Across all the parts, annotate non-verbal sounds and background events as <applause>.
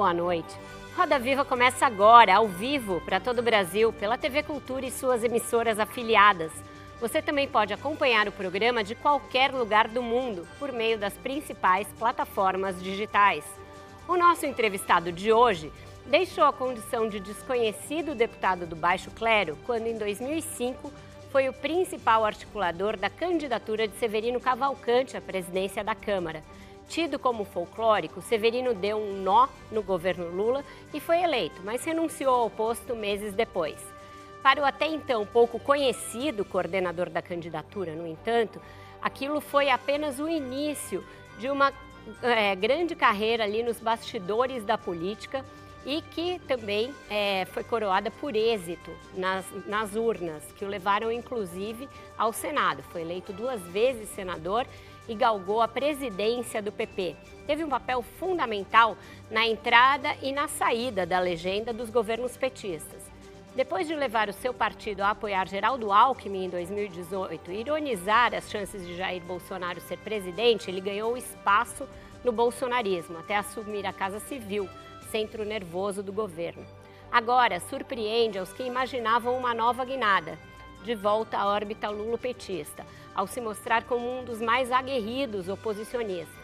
Boa noite. Roda Viva começa agora, ao vivo, para todo o Brasil, pela TV Cultura e suas emissoras afiliadas. Você também pode acompanhar o programa de qualquer lugar do mundo por meio das principais plataformas digitais. O nosso entrevistado de hoje deixou a condição de desconhecido deputado do Baixo Clero quando, em 2005, foi o principal articulador da candidatura de Severino Cavalcante à presidência da Câmara. Tido como folclórico, Severino deu um nó no governo Lula e foi eleito, mas renunciou ao posto meses depois. Para o até então pouco conhecido coordenador da candidatura, no entanto, aquilo foi apenas o início de uma é, grande carreira ali nos bastidores da política e que também é, foi coroada por êxito nas, nas urnas, que o levaram inclusive ao Senado. Foi eleito duas vezes senador e galgou a presidência do PP. Teve um papel fundamental na entrada e na saída da legenda dos governos petistas. Depois de levar o seu partido a apoiar Geraldo Alckmin em 2018 e ironizar as chances de Jair Bolsonaro ser presidente, ele ganhou espaço no bolsonarismo até assumir a Casa Civil, centro nervoso do governo. Agora, surpreende aos que imaginavam uma nova guinada, de volta à órbita lulo-petista, ao se mostrar como um dos mais aguerridos oposicionistas.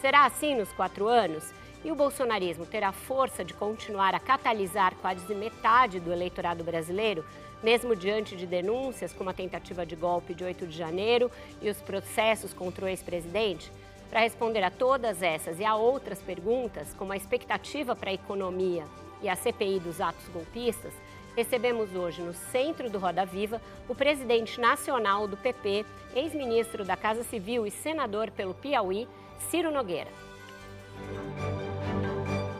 Será assim nos quatro anos? E o bolsonarismo terá força de continuar a catalisar quase metade do eleitorado brasileiro, mesmo diante de denúncias como a tentativa de golpe de 8 de janeiro e os processos contra o ex-presidente? Para responder a todas essas e a outras perguntas, como a expectativa para a economia e a CPI dos atos golpistas, recebemos hoje no centro do Roda Viva o presidente nacional do PP, ex-ministro da Casa Civil e senador pelo Piauí, Ciro Nogueira.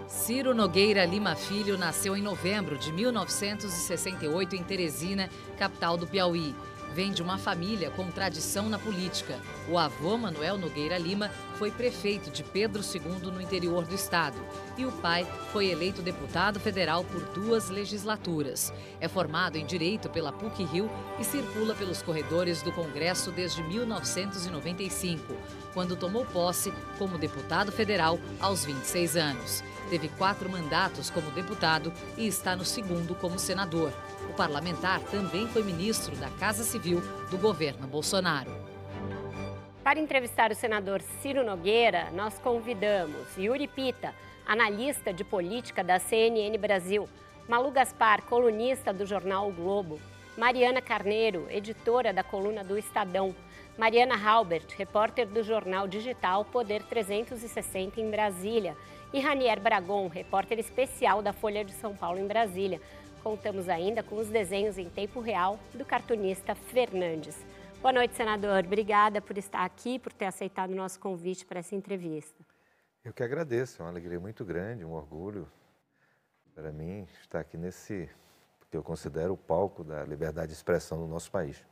Ciro Nogueira Lima Filho nasceu em novembro de 1968 em Teresina, capital do Piauí vem de uma família com tradição na política. O avô, Manuel Nogueira Lima, foi prefeito de Pedro II no interior do estado e o pai foi eleito deputado federal por duas legislaturas. É formado em Direito pela PUC-Rio e circula pelos corredores do Congresso desde 1995, quando tomou posse como deputado federal aos 26 anos. Teve quatro mandatos como deputado e está no segundo como senador. Parlamentar também foi ministro da Casa Civil do governo Bolsonaro. Para entrevistar o senador Ciro Nogueira, nós convidamos Yuri Pita, analista de política da CNN Brasil, Malu Gaspar, colunista do jornal o Globo, Mariana Carneiro, editora da coluna do Estadão, Mariana Halbert, repórter do jornal digital Poder 360 em Brasília, e Ranier Bragon, repórter especial da Folha de São Paulo em Brasília. Contamos ainda com os desenhos em tempo real do cartunista Fernandes. Boa noite, senador. Obrigada por estar aqui, por ter aceitado o nosso convite para essa entrevista. Eu que agradeço, é uma alegria muito grande, um orgulho para mim estar aqui nesse, que eu considero o palco da liberdade de expressão do nosso país.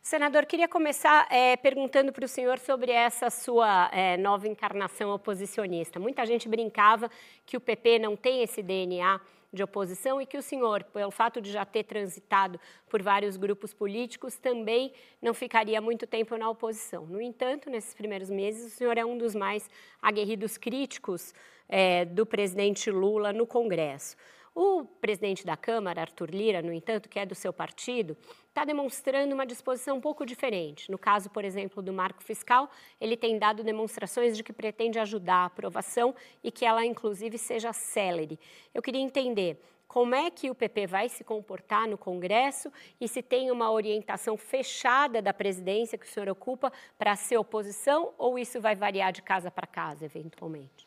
Senador, queria começar é, perguntando para o senhor sobre essa sua é, nova encarnação oposicionista. Muita gente brincava que o PP não tem esse DNA de oposição e que o senhor, pelo fato de já ter transitado por vários grupos políticos, também não ficaria muito tempo na oposição. No entanto, nesses primeiros meses, o senhor é um dos mais aguerridos críticos é, do presidente Lula no Congresso. O presidente da Câmara, Arthur Lira, no entanto, que é do seu partido, está demonstrando uma disposição um pouco diferente. No caso, por exemplo, do marco fiscal, ele tem dado demonstrações de que pretende ajudar a aprovação e que ela, inclusive, seja célere. Eu queria entender como é que o PP vai se comportar no Congresso e se tem uma orientação fechada da presidência que o senhor ocupa para ser oposição ou isso vai variar de casa para casa, eventualmente?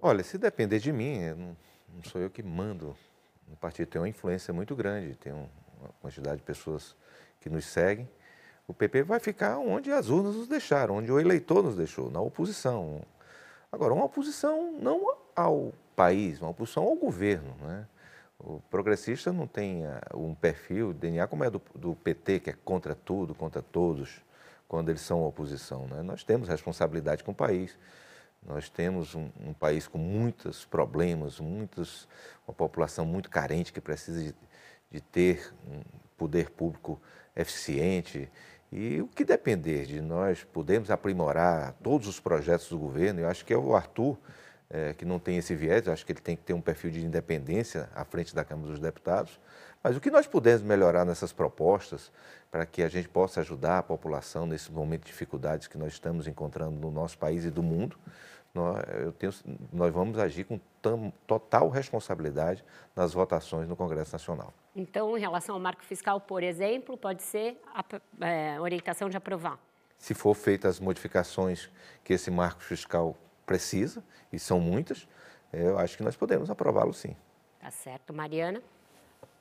Olha, se depender de mim, não sou eu que mando no partido, tem uma influência muito grande, tem uma quantidade de pessoas que nos seguem. O PP vai ficar onde as urnas nos deixaram, onde o eleitor nos deixou, na oposição. Agora, uma oposição não ao país, uma oposição ao governo. Né? O progressista não tem uh, um perfil, DNA como é do, do, PT, que é contra tudo, contra todos, quando eles são oposição. Né? Nós temos responsabilidade com o país. Nós temos um, um, país com muitos problemas, muitos, uma população muito carente que precisa de, de ter um poder público eficiente. E o que depender de nós podermos aprimorar todos os projetos do governo, eu acho que é o Arthur, é, que não tem esse viés, acho que ele tem que ter um perfil de independência à frente da Câmara dos Deputados. Mas o que nós pudermos melhorar nessas propostas para que a gente possa ajudar a população nesse momento de dificuldades que nós estamos encontrando no nosso país e do mundo, nós, eu tenho, nós vamos agir com tam, total responsabilidade nas votações no Congresso Nacional. Então, em relação ao marco fiscal, por exemplo, pode ser a é, orientação de aprovar? Se for feitas as modificações que esse marco fiscal precisa, e são muitas, eu acho que nós podemos aprová-lo sim. Tá certo. Mariana?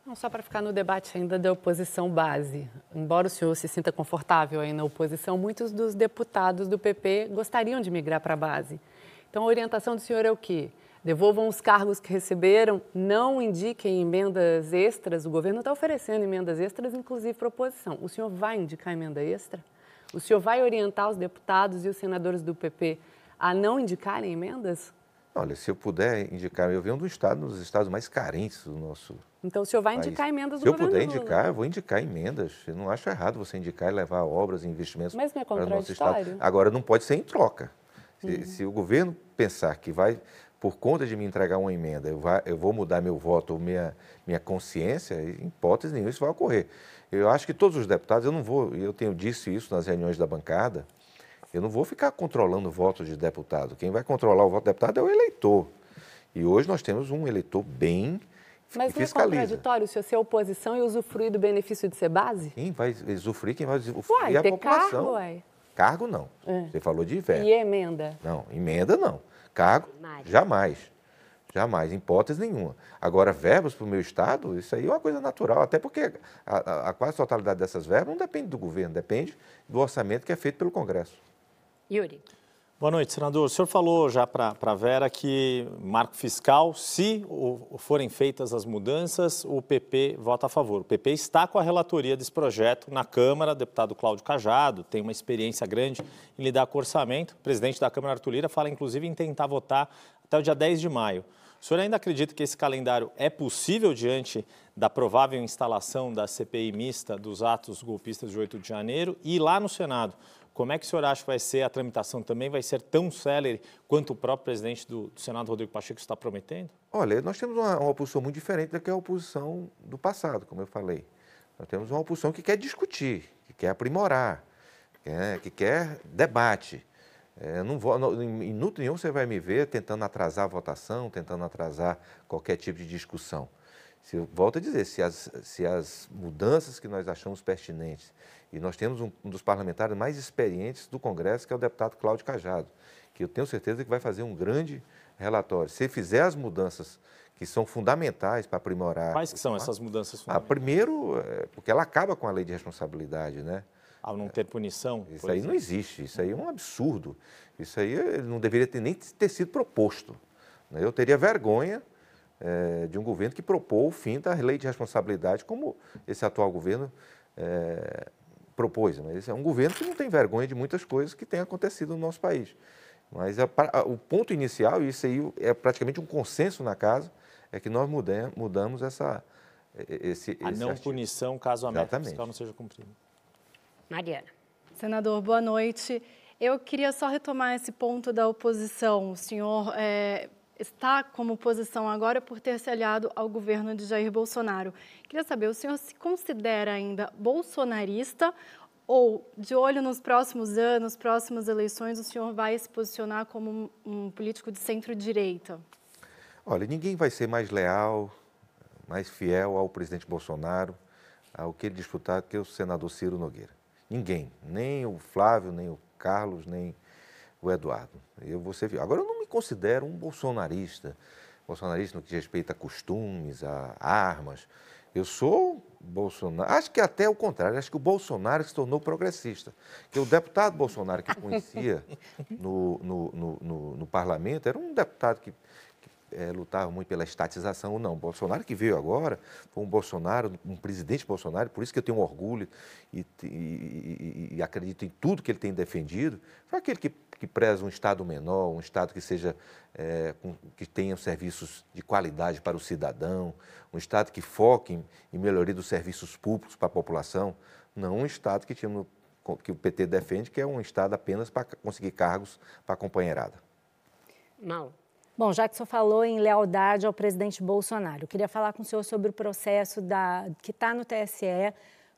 Não, só para ficar no debate ainda da oposição base. Embora o senhor se sinta confortável aí na oposição, muitos dos deputados do PP gostariam de migrar para a base. Então, a orientação do senhor é o quê? Devolvam os cargos que receberam, não indiquem emendas extras. O governo está oferecendo emendas extras, inclusive para a oposição. O senhor vai indicar emenda extra? O senhor vai orientar os deputados e os senadores do PP a não indicarem emendas? Olha, se eu puder indicar, eu venho do estado, um dos estados mais carentes do nosso. Então, o senhor vai país. indicar emendas do Se eu puder indicar, eu vou indicar emendas. Eu não acho errado você indicar e levar obras e investimentos Mas não é para o nosso estado. Agora, não pode ser em troca. Se, uhum. se, o governo pensar que vai, por conta de me entregar uma emenda, eu, vai, eu vou mudar meu voto ou minha, minha consciência, em hipótese nenhuma isso vai ocorrer. Eu acho que todos os deputados, eu não vou, eu tenho dito isso nas reuniões da bancada, eu não vou ficar controlando o voto de deputado. Quem vai controlar o voto de deputado é o eleitor. E hoje nós temos um eleitor bem mas não é contraditório se você é oposição e usufruir do benefício de ser base? Quem vai usufruir? Quem vai usufruir uai, é a ter população. Cargo, uai. Cargo não. É. Você falou de verba. E emenda? Não, emenda não. Cargo, jamais. Jamais, em hipótese nenhuma. Agora, verbas para o meu Estado, isso aí é uma coisa natural, até porque a, a, a quase totalidade dessas verbas não depende do governo, depende do orçamento que é feito pelo Congresso. Yuri. Boa noite, senador. O senhor falou já para a Vera que marco fiscal, se forem feitas as mudanças, o PP vota a favor. O PP está com a relatoria desse projeto na Câmara, deputado Cláudio Cajado, tem uma experiência grande em lidar com orçamento. O presidente da Câmara, Arthur Lira, fala inclusive em tentar votar até o dia 10 de maio. O senhor ainda acredita que esse calendário é possível diante da provável instalação da CPI mista dos atos golpistas de 8 de janeiro? E lá no Senado, como é que o senhor acha que vai ser a tramitação? Também vai ser tão célere quanto o próprio presidente do, do Senado, Rodrigo Pacheco, está prometendo? Olha, nós temos uma, uma oposição muito diferente da que a oposição do passado, como eu falei. Nós temos uma oposição que quer discutir, que quer aprimorar, que quer, que quer debate. É, não vou, não, em minuto nenhum você vai me ver tentando atrasar a votação, tentando atrasar qualquer tipo de discussão. Se, volto a dizer, se as, se as mudanças que nós achamos pertinentes, e nós temos um, um, dos parlamentares mais experientes do Congresso, que é o deputado Cláudio Cajado, que eu tenho certeza que vai fazer um grande relatório. Se fizer as mudanças que são fundamentais para aprimorar... Quais que são essas mudanças fundamentais? Ah, primeiro, é, porque ela acaba com a lei de responsabilidade, né? Ao não ter punição? Isso aí não existe, isso aí é um absurdo. Isso aí não deveria ter, nem ter sido proposto. Né? Eu teria vergonha é, de um governo que propôs o fim da lei de responsabilidade, como esse atual governo é, propôs. Mas esse é um governo que não tem vergonha de muitas coisas que têm acontecido no nosso país. Mas a, a, o ponto inicial, e isso aí é praticamente um consenso na casa, é que nós mudamos, mudamos essa, esse, A não artigo. punição caso a meta fiscal não seja cumprida. Mariana. Senador, boa noite. Eu queria só retomar esse ponto da oposição. O senhor é, está como oposição agora por ter se aliado ao governo de Jair Bolsonaro. Queria saber, o senhor se considera ainda bolsonarista ou, de olho nos próximos anos, próximas eleições, o senhor vai se posicionar como um, político de centro-direita? Olha, ninguém vai ser mais leal, mais fiel ao presidente Bolsonaro, ao que ele disputar, que o senador Ciro Nogueira. Ninguém, nem o Flávio, nem o Carlos, nem o Eduardo. Eu vou ser... Agora, eu não me considero um bolsonarista, bolsonarista no que respeita a costumes, a armas. Eu sou Bolsonaro. Acho que até o contrário, acho que o Bolsonaro se tornou progressista. Que o deputado Bolsonaro que conhecia <laughs> no, no, no, no, parlamento era um deputado que é, lutava muito pela estatização ou não. Bolsonaro que veio agora foi um Bolsonaro, um presidente Bolsonaro, por isso que eu tenho orgulho e, e, e, e acredito em tudo que ele tem defendido. Foi aquele que que preza um Estado menor, um Estado que seja é, com, que tenha serviços de qualidade para o cidadão, um Estado que foque em, em melhoria dos serviços públicos para a população, não um Estado que, tinha no, que o PT defende, que é um Estado apenas para conseguir cargos para a companheirada. Mal. Bom, já que o senhor falou em lealdade ao presidente Bolsonaro, eu queria falar com o senhor sobre o processo da, que está no TSE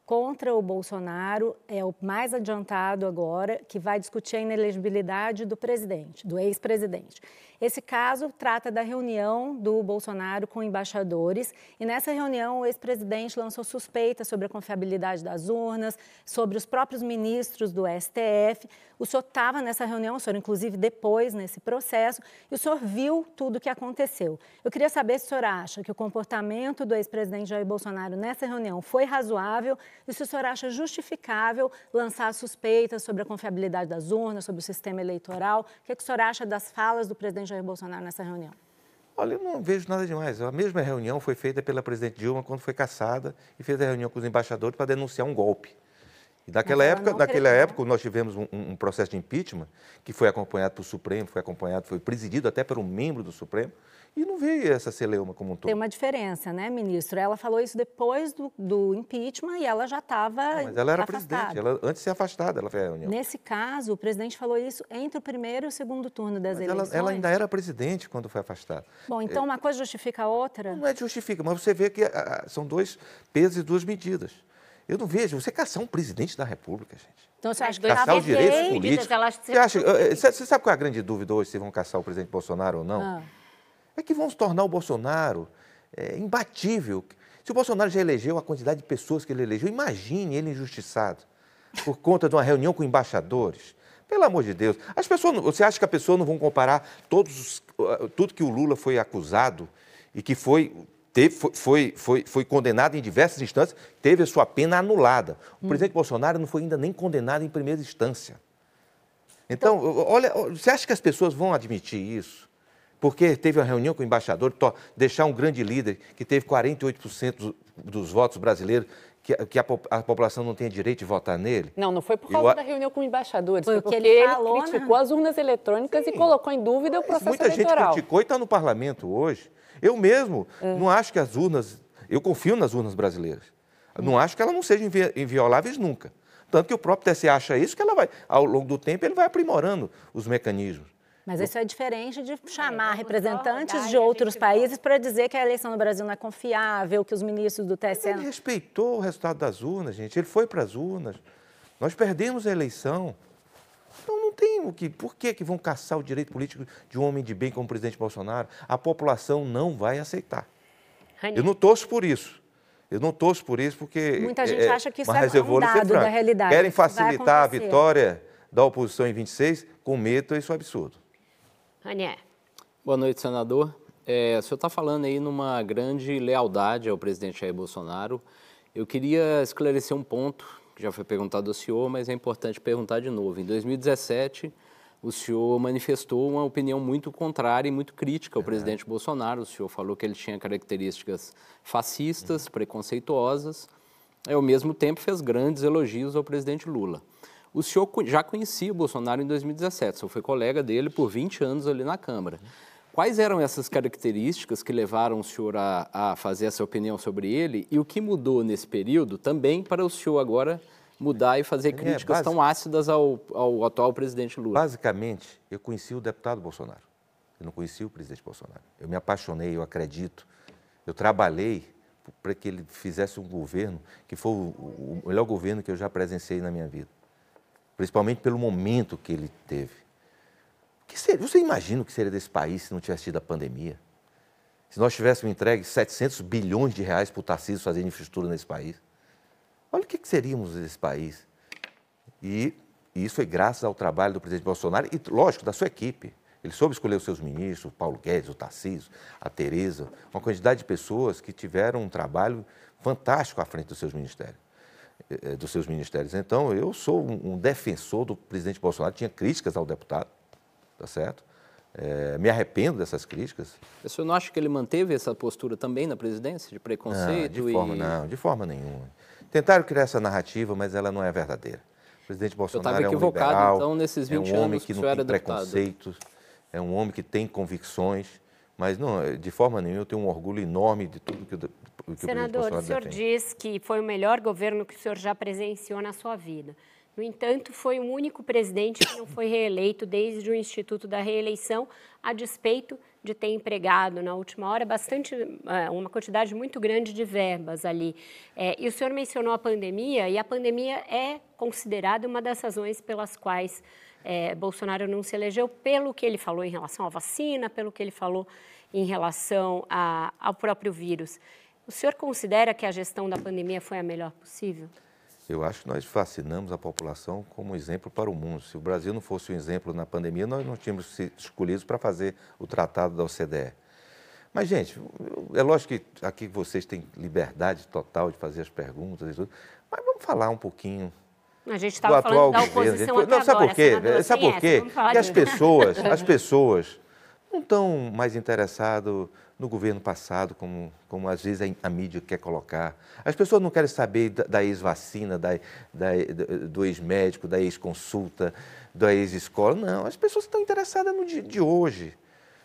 contra o Bolsonaro é o mais adiantado agora, que vai discutir a inelegibilidade do presidente, do ex-presidente. Esse caso trata da reunião do Bolsonaro com embaixadores e nessa reunião o ex-presidente lançou suspeitas sobre a confiabilidade das urnas, sobre os próprios ministros do STF. O senhor estava nessa reunião, o senhor inclusive depois nesse processo, e o senhor viu tudo o que aconteceu. Eu queria saber se o senhor acha que o comportamento do ex-presidente Jair Bolsonaro nessa reunião foi razoável e se o senhor acha justificável lançar suspeitas sobre a confiabilidade das urnas, sobre o sistema eleitoral. O que, é que o senhor acha das falas do presidente Jair Bolsonaro nessa reunião? Olha, eu não vejo nada demais. A mesma reunião foi feita pela presidente Dilma quando foi caçada e fez a reunião com os embaixadores para denunciar um golpe. E naquela época, naquela época nós tivemos um, um, processo de impeachment que foi acompanhado pelo Supremo, foi acompanhado, foi presidido até por um membro do Supremo, e não veio essa celeuma como um todo. Tem uma diferença, né, ministro? Ela falou isso depois do, do impeachment e ela já estava Mas ela era afastada. presidente, ela, antes de ser afastada, ela fez a reunião. Nesse caso, o presidente falou isso entre o primeiro e o segundo turno das mas eleições. Ela, ela, ainda era presidente quando foi afastada. Bom, então uma coisa justifica a outra? Não é justifica, mas você vê que a, a, são dois pesos e duas medidas. Eu não vejo você caçar um presidente da República, gente. Então você acha que caçar os direitos políticos? Você, acha, eh, você sabe qual é a grande dúvida hoje se vão caçar o presidente Bolsonaro ou não? Ah é que vão se tornar o Bolsonaro é, imbatível. Se o Bolsonaro já elegeu a quantidade de pessoas que ele elegeu, imagine ele injustiçado por conta de uma reunião com embaixadores. Pelo amor de Deus. As pessoas, você acha que as pessoas não vão comparar todos, tudo que o Lula foi acusado e que foi, teve, foi, foi, foi, condenado em diversas instâncias, teve a sua pena anulada. O hum. presidente Bolsonaro não foi ainda nem condenado em primeira instância. Então, então, olha, você acha que as pessoas vão admitir isso? porque teve uma reunião com o embaixador, deixar um grande líder que teve 48% dos votos brasileiros, que, que a, a, população não tenha direito de votar nele? Não, não foi por causa Eu, da reunião com embaixadores, foi, foi porque ele, falou, ele criticou né? as urnas eletrônicas Sim. e colocou em dúvida o processo Muita eleitoral. Muita gente criticou e está no parlamento hoje. Eu mesmo é. não acho que as urnas... Eu confio nas urnas brasileiras. Não acho que elas não sejam invioláveis nunca. Tanto que o próprio TSE acha isso, que ela vai, ao longo do tempo, ele vai aprimorando os mecanismos. Mas isso é diferente de chamar representantes de outros países para dizer que a eleição no Brasil não é confiável, que os ministros do TSE... Ele respeitou o resultado das urnas, gente. Ele foi para as urnas. Nós perdemos a eleição. Tem o que... Por que, que vão caçar o direito político de um homem de bem como o presidente Bolsonaro? A população não vai aceitar. Eu não torço por isso. Eu não torço por isso porque... Muita gente é, acha que isso é um dado da realidade. Querem facilitar a vitória da oposição em 26, com medo, isso é absurdo. Ranier. Boa noite, senador. É, o senhor está falando aí numa grande lealdade ao presidente Jair Bolsonaro. Eu queria esclarecer um ponto que já foi perguntado ao senhor, mas é importante perguntar de novo. Em 2017, o senhor manifestou uma opinião muito contrária e muito crítica ao é. presidente Bolsonaro. O senhor falou que ele tinha características fascistas, uhum. preconceituosas, e ao mesmo tempo fez grandes elogios ao presidente Lula. O senhor já conhecia o Bolsonaro em 2017, o senhor foi colega dele por 20 anos ali na Câmara. Quais eram essas características que levaram o senhor a, a, fazer essa opinião sobre ele e o que mudou nesse período também para o senhor agora mudar e fazer é, críticas é, basic... tão ácidas ao, ao, atual presidente Lula? Basicamente, eu conheci o deputado Bolsonaro. Eu não conheci o presidente Bolsonaro. Eu me apaixonei, eu acredito. Eu trabalhei para que ele fizesse um governo que foi o, o melhor governo que eu já presenciei na minha vida principalmente pelo momento que ele teve. Que seria, você imagina o que seria desse país se não tivesse tido a pandemia? Se nós tivéssemos entregue 700 bilhões de reais para o Tarcísio fazer infraestrutura nesse país? Olha o que, que seríamos desse país. E, e, isso foi graças ao trabalho do presidente Bolsonaro e, lógico, da sua equipe. Ele soube escolher os seus ministros, o Paulo Guedes, o Tarcísio, a Tereza, uma quantidade de pessoas que tiveram um trabalho fantástico à frente dos seus ministérios. Eh, eh, dos seus ministérios. Então, eu sou um defensor do presidente Bolsonaro, tinha críticas ao deputado, tá certo? É, me arrependo dessas críticas. O senhor não acha que ele manteve essa postura também na presidência, de preconceito? Não, de forma, e... não, de forma nenhuma. Tentaram criar essa narrativa, mas ela não é verdadeira. O presidente Bolsonaro é um liberal, então, nesses 20 é um homem que não tem preconceitos, é um homem que tem convicções, mas não, de forma nenhuma eu tenho um orgulho enorme de tudo que, o, que Senador, o, o senhor defende. diz que foi o melhor governo que o senhor já presenciou na sua vida. No entanto, foi o único presidente que não foi reeleito desde o Instituto da Reeleição, a despeito de ter empregado na última hora bastante é, uma quantidade muito grande de verbas ali. É, e o senhor mencionou a pandemia, e a pandemia é considerada uma das razões pelas quais é, Bolsonaro não se elegeu, pelo que ele falou em relação à vacina, pelo que ele falou em relação a, ao próprio vírus. O senhor considera que a gestão da pandemia foi a melhor possível? Eu acho que nós vacinamos a população como exemplo para o mundo. Se o Brasil não fosse um exemplo na pandemia, nós não tínhamos sido escolhidos para fazer o tratado da OCDE. Mas, gente, é lógico que aqui vocês têm liberdade total de fazer as perguntas e tudo, mas vamos falar um pouquinho a gente estava falando da oposição governo. Não, sabe agora, por quê? Sabe por quê? Porque as pessoas, as <laughs> pessoas não estão mais interessadas no governo passado, como, como às vezes a, a, mídia quer colocar. As pessoas não querem saber da, da ex-vacina, da, da, do ex-médico, da ex-consulta, da ex-escola. Não, as pessoas estão interessadas no dia de hoje.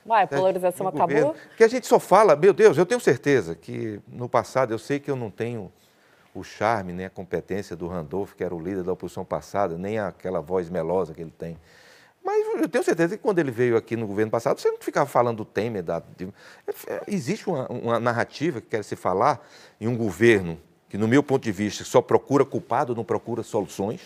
Uai, a polarização acabou? Governo, que a gente só fala, meu Deus, eu tenho certeza que no passado, eu sei que eu não tenho o charme, nem a competência do Randolph, que era o líder da oposição passada, nem aquela voz melosa que ele tem. Mas eu tenho certeza que quando ele veio aqui no governo passado, você não ficava falando do Temer. Da, de, é, existe uma, uma, narrativa que quer se falar em um governo que, no meu ponto de vista, só procura culpado, não procura soluções.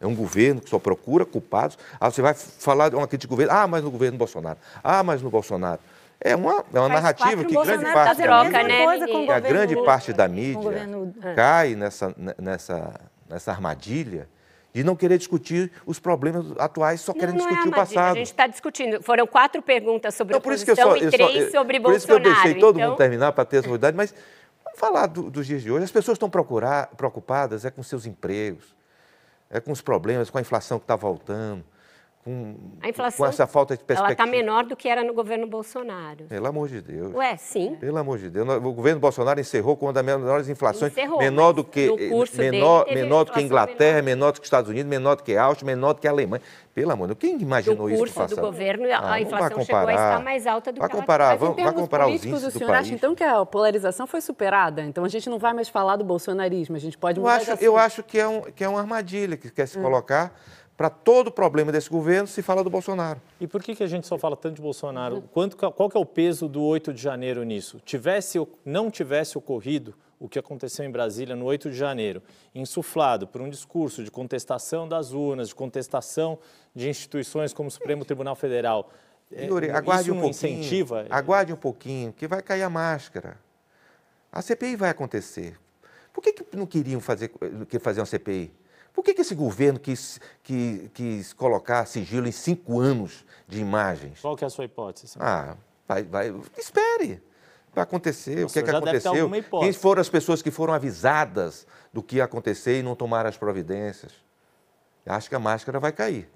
É um governo que só procura culpados. Ah, você vai falar de uma crítica de governo, ah, mas no governo Bolsonaro, ah, mas no Bolsonaro. É uma, é uma narrativa que grande parte, tá né, a grande parte da mídia governo, cai nessa, nessa, nessa armadilha de não querer discutir os problemas atuais, só querem não, não é discutir é o passado. A gente está discutindo. Foram quatro perguntas sobre então, oposição só, e três só, sobre por Bolsonaro. Por isso que eu deixei todo então... mundo terminar para ter essa novidade, mas vamos falar do, dos dias de hoje. As pessoas estão preocupadas é com seus empregos, é com os problemas, com a inflação que está voltando, com, a inflação, com essa falta de perspectiva. Ela está menor do que era no governo Bolsonaro. Pelo amor de Deus. Ué, sim. Pelo amor de Deus. O governo Bolsonaro encerrou com uma das menores inflações. Encerrou, menor do que, menor, menor do que a Inglaterra, menor. menor do que os Estados Unidos, menor do que Áustria, menor do que a Alemanha. Pelo amor de Deus. Quem imaginou isso que passava? do governo, ah, a inflação chegou a estar mais alta do vai que comparar, ela vai comparar os índices o senhor do acha, então, que a polarização foi superada? Então, a gente não vai mais falar do bolsonarismo, a gente pode eu acho, Eu acho que é, um, que é uma armadilha que quer se hum. colocar para todo o problema desse governo se fala do Bolsonaro. E por que, que a gente só fala tanto de Bolsonaro? Quanto, qual que é o peso do 8 de janeiro nisso? Tivesse, não tivesse ocorrido o que aconteceu em Brasília no 8 de janeiro, insuflado por um discurso de contestação das urnas, de contestação de instituições como o Supremo Tribunal Federal, é, Yuri, aguarde um pouquinho, incentiva... Aguarde um pouquinho, que vai cair a máscara. A CPI vai acontecer. Por que, que não queriam fazer, fazer uma CPI? Por que, que esse governo quis, quis, quis, colocar sigilo em cinco anos de imagens? Qual que é a sua hipótese? Ah, vai, vai, espere. Vai acontecer. O, que, é que aconteceu? Quem foram as pessoas que foram avisadas do que ia acontecer e não tomaram as providências? Acho que a máscara vai cair.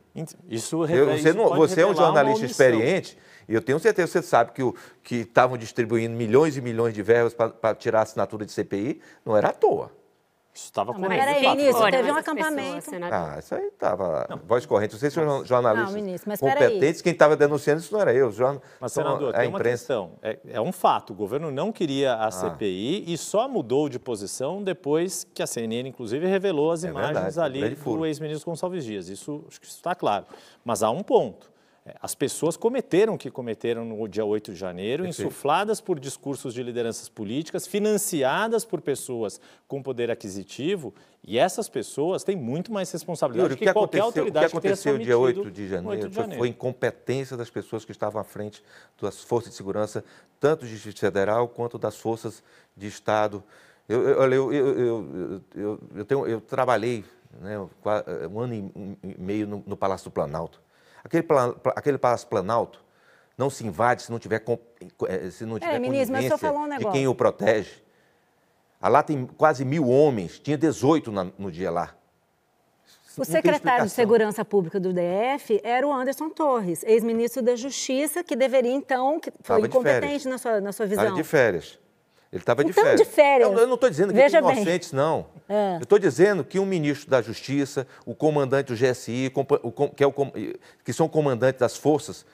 Isso, eu, você, não, você é um jornalista experiente e eu tenho certeza, você sabe que, que estavam distribuindo milhões e milhões de verbas para tirar a assinatura de CPI, não era à toa. Isso estava com Mas peraí, ministro, teve um acampamento. Pessoas, ah, isso aí estava voz corrente. Vocês são jornalistas não, ministro, mas competentes. Quem estava denunciando isso não era eu. Jornal, mas, senador, a tem uma questão. É, é, um fato. O governo não queria a ah. CPI e só mudou de posição depois que a CNN, inclusive, revelou as é imagens verdade, ali do ex-ministro Gonçalves Dias. Isso, acho que isso está claro. Mas há um ponto. É, as pessoas cometeram o que cometeram no dia 8 de janeiro, Perfeito. insufladas por discursos de lideranças políticas, financiadas por pessoas com poder aquisitivo, e essas pessoas têm muito mais responsabilidade Yuri, que, que qualquer autoridade O que aconteceu dia 8 de janeiro, 8 de janeiro. Foi, foi incompetência das pessoas que estavam à frente das forças de segurança, tanto de Justiça Federal quanto das forças de Estado. Eu, eu, eu, eu, eu, tenho, trabalhei né, um ano e meio no, no Palácio do Planalto. Aquele, aquele Palácio Planalto não se invade se não tiver, eh, se não tiver é, ministro, um de quem o protege. Ah, lá tem quase mil homens, tinha 18 na, no dia lá. O secretário de Segurança Pública do DF era o Anderson Torres, ex-ministro da Justiça, que deveria, então, que foi Tava incompetente na sua, na sua visão. Estava de férias. Ele estava de então, férias. de férias. Eu, eu não estou dizendo que Veja inocentes, bem. não. É. Eu estou dizendo que um ministro da Justiça, o comandante do GSI, que, é o, que são comandantes das forças,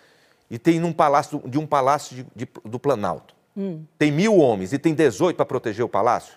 e tem num palácio, de um palácio de, de, do Planalto. Hum. Tem mil homens e tem 18 para proteger o palácio.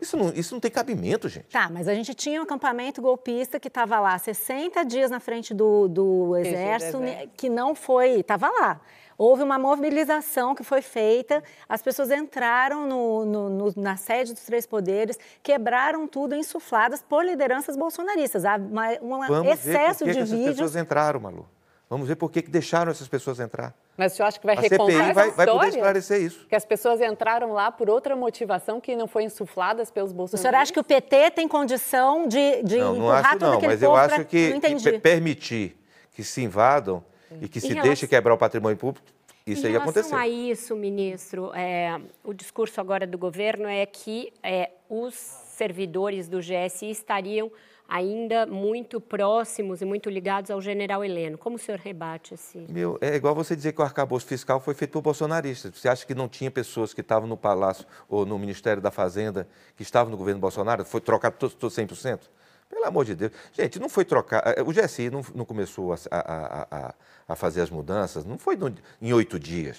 Isso não, isso não tem cabimento, gente. Tá, mas a gente tinha um acampamento golpista que estava lá 60 dias na frente do, do exército, que não foi, estava lá. Houve uma mobilização que foi feita, as pessoas entraram no, no, no, na sede dos Três Poderes, quebraram tudo, insufladas por lideranças bolsonaristas. Há um excesso ver por que de que vídeos. As pessoas entraram, Malu. Vamos ver por que, que deixaram essas pessoas entrar. Mas o senhor acha que vai a recontar CPI vai, vai poder esclarecer isso. Que as pessoas entraram lá por outra motivação que não foi insufladas pelos bolsonaristas? O senhor acha que o PT tem condição de, de não, não acho não, mas eu acho que, que permitir que se invadam e que em se relação... deixe quebrar o patrimônio público, isso aí aconteceu. Em relação a isso, ministro, é, o discurso agora do governo é que é, os servidores do GSI estariam ainda muito próximos e muito ligados ao general Heleno. Como o senhor rebate assim? Meu, é igual você dizer que o arcabouço fiscal foi feito por bolsonaristas. Você acha que não tinha pessoas que estavam no Palácio ou no Ministério da Fazenda que estavam no governo Bolsonaro? Foi trocado todo, todo 100%? Pelo amor de Deus. Gente, não foi trocar. Eh, o GSI não, não começou a, a, a, a, fazer as mudanças, não foi no, em oito dias.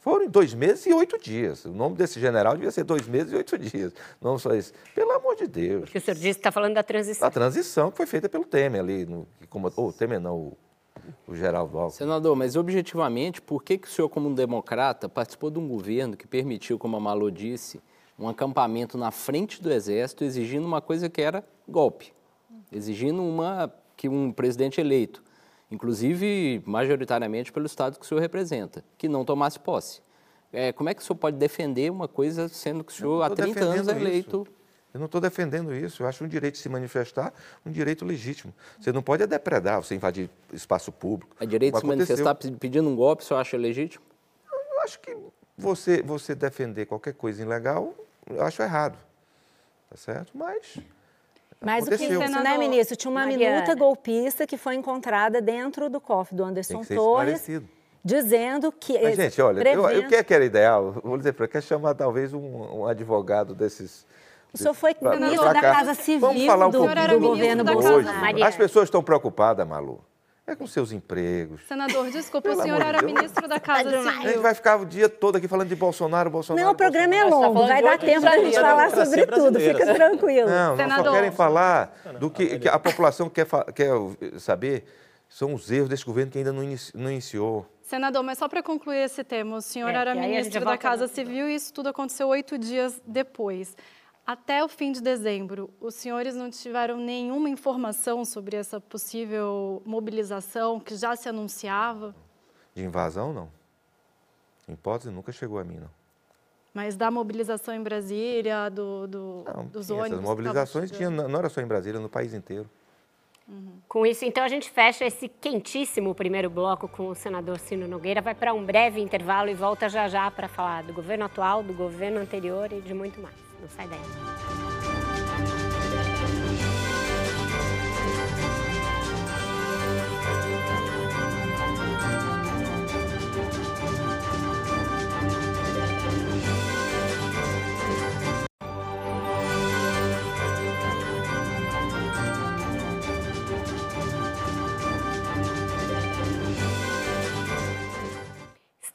Foram dois meses e oito dias. O nome desse general devia ser dois meses e oito dias. Não só isso. Pelo amor de Deus. Porque o senhor disse que está falando da transição. A transição que foi feita pelo Temer ali. No, como, oh, Temer não, o, o Geraldo Alckmin. Senador, mas objetivamente, por que, que o senhor, como um democrata, participou de um governo que permitiu, como a Malu disse, um acampamento na frente do Exército exigindo uma coisa que era golpe? Exigindo uma, que um presidente eleito inclusive majoritariamente pelo Estado que o senhor representa, que não tomasse posse. É, como é que o senhor pode defender uma coisa sendo que o senhor há 30 anos é eleito? Isso. Eu não estou defendendo isso. Eu acho um direito de se manifestar um direito legítimo. Você não pode depredar, você invadir espaço público. É direito de se manifestar pedindo um golpe, o senhor acha legítimo? Eu acho que você, você defender qualquer coisa ilegal, eu acho errado. Tá certo? Mas mais do que isso, né, ministro? Tinha uma Mariana. minuta golpista que foi encontrada dentro do cofre do Anderson Torres. Dizendo que. Mas, gente, olha, prevendo... eu, eu quero que era ideal, vou dizer para quer chamar talvez um, um advogado desses. O senhor foi ministro da Casa Civil Vamos falar um do, do governo Bolsonaro. As pessoas estão preocupadas, Malu é com seus empregos. Senador, desculpa, o senhor era ministro da Casa Civil. A gente vai ficar o dia todo aqui falando de Bolsonaro, Bolsonaro. Não, o programa é Bolsonaro. é longo, vai dar tempo da gente falar sobre tudo, fica tranquilo. Não, Senador. só querem falar do que, que a população quer, quer saber, são os erros desse governo que ainda não, inici, não iniciou. Senador, mas só para concluir esse tema, o senhor é, era ministro da Casa Civil e isso tudo aconteceu oito dias depois. Até o fim de dezembro, os senhores não tiveram nenhuma informação sobre essa possível mobilização que já se anunciava? De invasão, não. Em hipótese, nunca chegou a mim, não. Mas da mobilização em Brasília, do, do não, dos ônibus? Essas mobilizações tinha, não era só em Brasília, no país inteiro. Uhum. Com isso, então, a gente fecha esse quentíssimo primeiro bloco com o senador Ciro Nogueira. Vai para um breve intervalo e volta já já para falar do governo atual, do governo anterior e de muito mais. Não sai daí.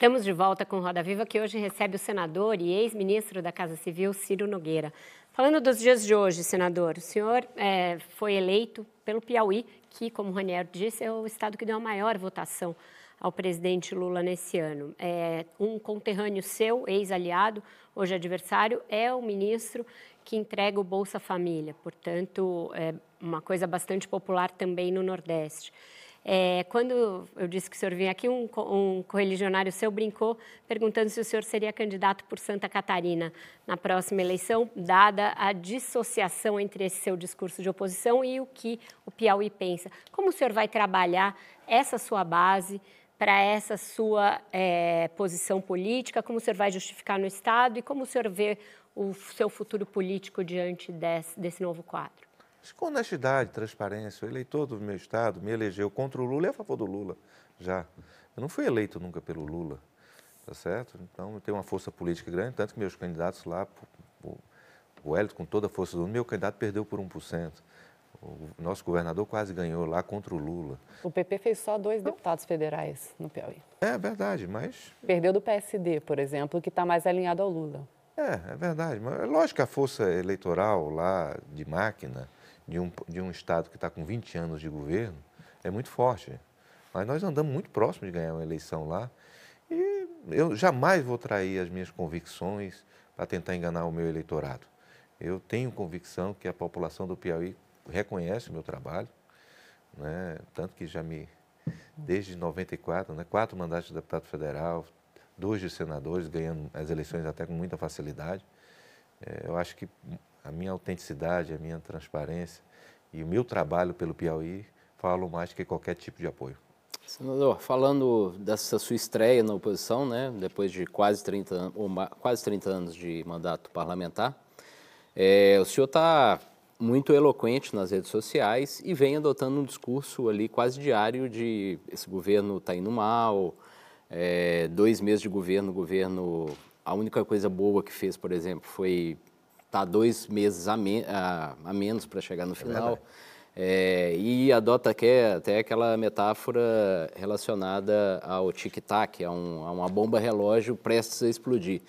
Estamos de volta com Roda Viva, que hoje recebe o senador e ex-ministro da Casa Civil, Ciro Nogueira. Falando dos dias de hoje, senador, o senhor é, foi eleito pelo Piauí, que, como o Raniero disse, é o estado que deu a maior votação ao presidente Lula nesse ano. É, um conterrâneo seu, ex-aliado, hoje adversário, é o ministro que entrega o Bolsa Família, portanto, é uma coisa bastante popular também no Nordeste. É, quando eu disse que o senhor vinha aqui, um, um correligionário seu brincou perguntando se o senhor seria candidato por Santa Catarina na próxima eleição, dada a dissociação entre esse seu discurso de oposição e o que o Piauí pensa. Como o senhor vai trabalhar essa sua base para essa sua é, posição política? Como o senhor vai justificar no Estado e como o senhor vê o seu futuro político diante desse, desse novo quadro? Com honestidade, transparência. O eleitor do meu Estado me elegeu contra o Lula e a favor do Lula, já. Eu não fui eleito nunca pelo Lula, tá certo? Então, eu tenho uma força política grande, tanto que meus candidatos lá, o Hélio, com toda a força do mundo, meu candidato perdeu por 1%. O nosso governador quase ganhou lá contra o Lula. O PP fez só dois deputados federais no Piauí. É verdade, mas. Perdeu do PSD, por exemplo, que está mais alinhado ao Lula. É, é verdade. Mas é lógico que a força eleitoral lá de máquina de um, de um Estado que está com 20 anos de governo é muito forte. Mas nós andamos muito próximo de ganhar uma eleição lá. E eu jamais vou trair as minhas convicções para tentar enganar o meu eleitorado. Eu tenho convicção que a população do Piauí reconhece o meu trabalho, né? tanto que já me, desde 94, né? quatro mandatos de deputado federal, dois de senadores, ganhando as eleições até com muita facilidade. É, eu acho que a minha autenticidade, a minha transparência e o meu trabalho pelo Piauí falam mais que qualquer tipo de apoio. Senador, falando dessa sua estreia na oposição, né, depois de quase 30, ou quase 30 anos de mandato parlamentar, é, o senhor está muito eloquente nas redes sociais e vem adotando um discurso ali quase diário de esse governo está indo mal, é, dois meses de governo, governo, a única coisa boa que fez, por exemplo, foi estar tá dois meses a, me, a, a menos para chegar no é final. É, e adota até, até aquela metáfora relacionada ao tic-tac, a, um, a uma bomba relógio prestes a explodir.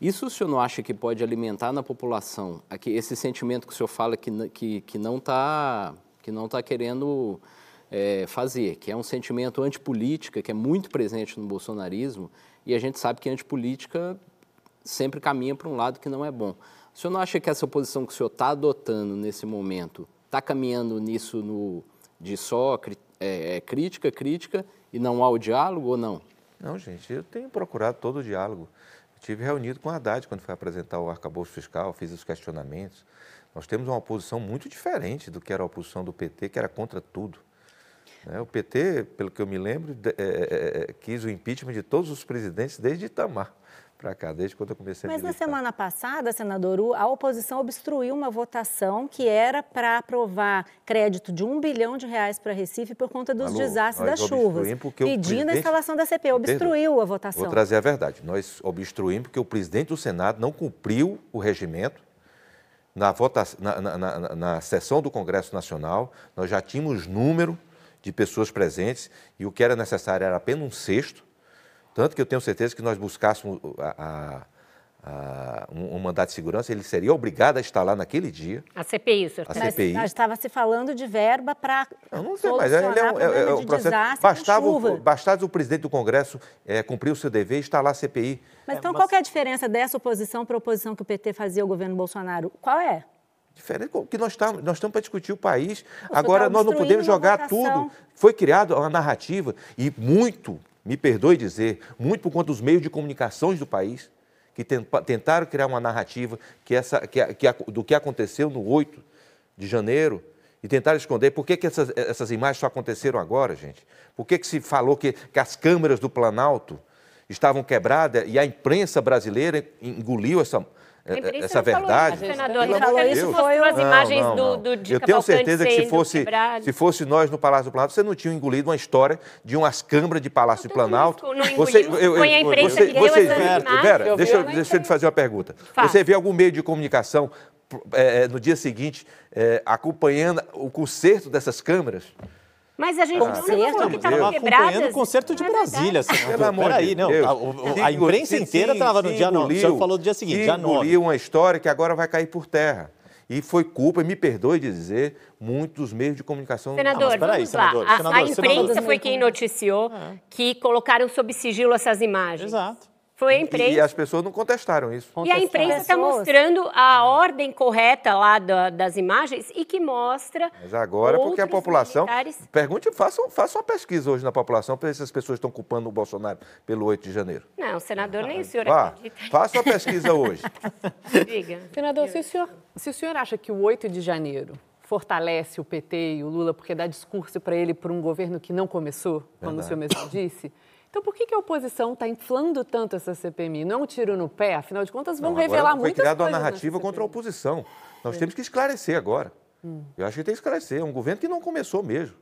Isso o senhor não acha que pode alimentar na população aqui, esse sentimento que o senhor fala que, que, que não está que não tá querendo é, fazer, que é um sentimento antipolítica, que é muito presente no bolsonarismo, e a gente sabe que antipolítica sempre caminha para um lado que não é bom. O senhor não acha que essa posição que o senhor está adotando nesse momento está caminhando nisso no, de só é, é, crítica, crítica, e não há o diálogo ou não? Não, gente, eu tenho procurado todo o diálogo. Estive reunido com a Haddad quando foi apresentar o arcabouço fiscal, fiz os questionamentos. Nós temos uma oposição muito diferente do que era a oposição do PT, que era contra tudo. Né? O PT, pelo que eu me lembro, é, é, quis o impeachment de todos os presidentes desde Itamar para cá, desde quando eu comecei Mas a Mas na semana passada, senador, a oposição obstruiu uma votação que era para aprovar crédito de um bilhão de reais para Recife por conta dos Alô, desastres das chuvas, pedindo a instalação da CP. Obstruiu a votação. Vou trazer a verdade. Nós obstruímos porque o presidente do Senado não cumpriu o regimento na, votação, na, na, na, na sessão do Congresso Nacional, nós já tínhamos número de pessoas presentes e o que era necessário era apenas um sexto. Tanto que eu tenho certeza que nós buscássemos a, a, a, um, um, mandato de segurança, ele seria obrigado a estar lá naquele dia. A CPI, senhor. A CPI. Mas estava se falando de verba para. Eu não sei, mas ele é um, é, é um processo. Bastava o, bastava o presidente do Congresso é, cumprir o seu dever e estar lá a CPI. Mas então, mas... qual é a diferença dessa oposição para a oposição que o PT fazia ao governo Bolsonaro? Qual é? Diferente que nós estamos, nós estamos para discutir o país. Agora, tá nós não podemos jogar tudo. Foi criada uma narrativa, e muito me perdoe dizer, muito por conta dos meios de comunicações do país, que tentaram criar uma narrativa que essa, que, que, do que aconteceu no 8 de janeiro e tentaram esconder. Por que, que essas, essas imagens só aconteceram agora, gente? Por que, que se falou que, que as câmeras do Planalto estavam quebradas e a imprensa brasileira engoliu essa, essa verdade. Isso, senador, ele falou isso foi as imagens não, não, do, do Eu tenho certeza que se fosse, se fosse nós no Palácio do Planalto, você não tinha engolido uma história de umas câmaras de Palácio do Planalto. você, eu, foi a imprensa você, que deu Vera, deixa, eu, deixa eu te fazer uma pergunta. Você vê algum meio de comunicação é, no dia seguinte é, acompanhando o conserto dessas câmeras? Mas a gente concerto, não que estavam quebradas. acompanhando o concerto de é Brasília. Assim, Pelo amor Peraí, não. A, a, imprensa inteira estava no dia 9. O senhor falou do dia seguinte, dia 9. uma história que agora vai cair por terra. E foi culpa, me perdoe de dizer, muitos meios de comunicação. Senador, ah, vamos senador, lá. Senador, a, a imprensa senador. foi quem noticiou é. que colocaram sob sigilo essas imagens. Exato. Foi a E, imprensa. e as pessoas não contestaram isso. E a imprensa está mostrando a ordem correta lá da- das imagens e que mostra. Mas agora, porque a população. militares- Pergunte, faça, faça uma pesquisa hoje na população para ver se as pessoas estão culpando o Bolsonaro pelo 8 de janeiro. Não, senador, nem o senhor Vá, acredita. faça uma pesquisa hoje. <laughs> Diga. Senador, se o, senhor, se o senhor acha que o 8 de janeiro fortalece o PT e o Lula porque dá discurso para ele por um governo que não começou, como o senhor mesmo disse, então por que, que a oposição está inflando tanto essa CPMI? Não é um tiro no pé? Afinal de contas, vão Não, revelar muitas Foi criada uma coisas narrativa contra a oposição. Nós temos que esclarecer agora. Hum. Eu acho que tem que esclarecer. É um governo que não começou mesmo.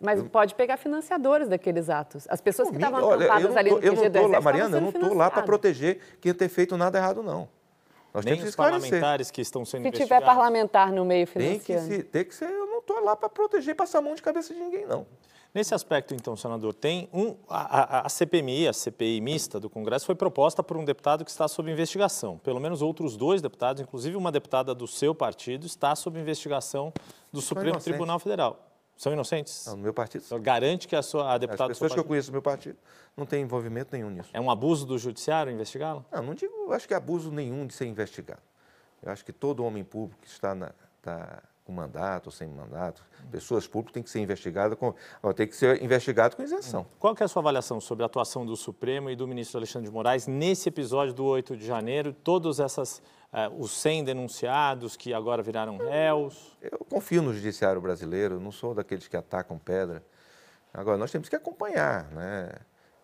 Mas pode pegar financiadores daqueles atos. As pessoas que estavam eu acampadas ali no eu não tô lá, Mariana, eu não estou lá para proteger quem ter feito nada errado, não. Nós Nem temos que os esclarecer. parlamentares que estão sendo Se tiver parlamentar no meio Tem que, se, tem que ser, eu não estou lá para proteger, passar a mão de cabeça de ninguém, não. Nesse aspecto, então, senador, tem um, a, a- a CPMI, a CPI mista do Congresso, foi proposta por um deputado que está sob investigação. Pelo menos outros dois deputados, inclusive uma deputada do seu partido, está sob investigação do Supremo inocentes. Tribunal Federal. São inocentes? Não, no meu partido, O senhor garante que a, sua, a as deputada do seu pessoas que eu conheço no meu partido não têm envolvimento nenhum nisso. É um abuso do judiciário investigá-la? Não, não digo, acho que abuso nenhum de ser investigado. Eu acho que todo homem público que está, na, está com mandato ou sem mandato, pessoas públicas têm que ser investigadas com, tem que ser investigado com isenção. Qual que é a sua avaliação sobre a atuação do Supremo e do ministro Alexandre de Moraes nesse episódio do 8 de janeiro, todos essas, eh, os 100 denunciados que agora viraram réus? Eu confio no judiciário brasileiro, não sou daqueles que atacam pedra. Agora, nós temos que acompanhar, né?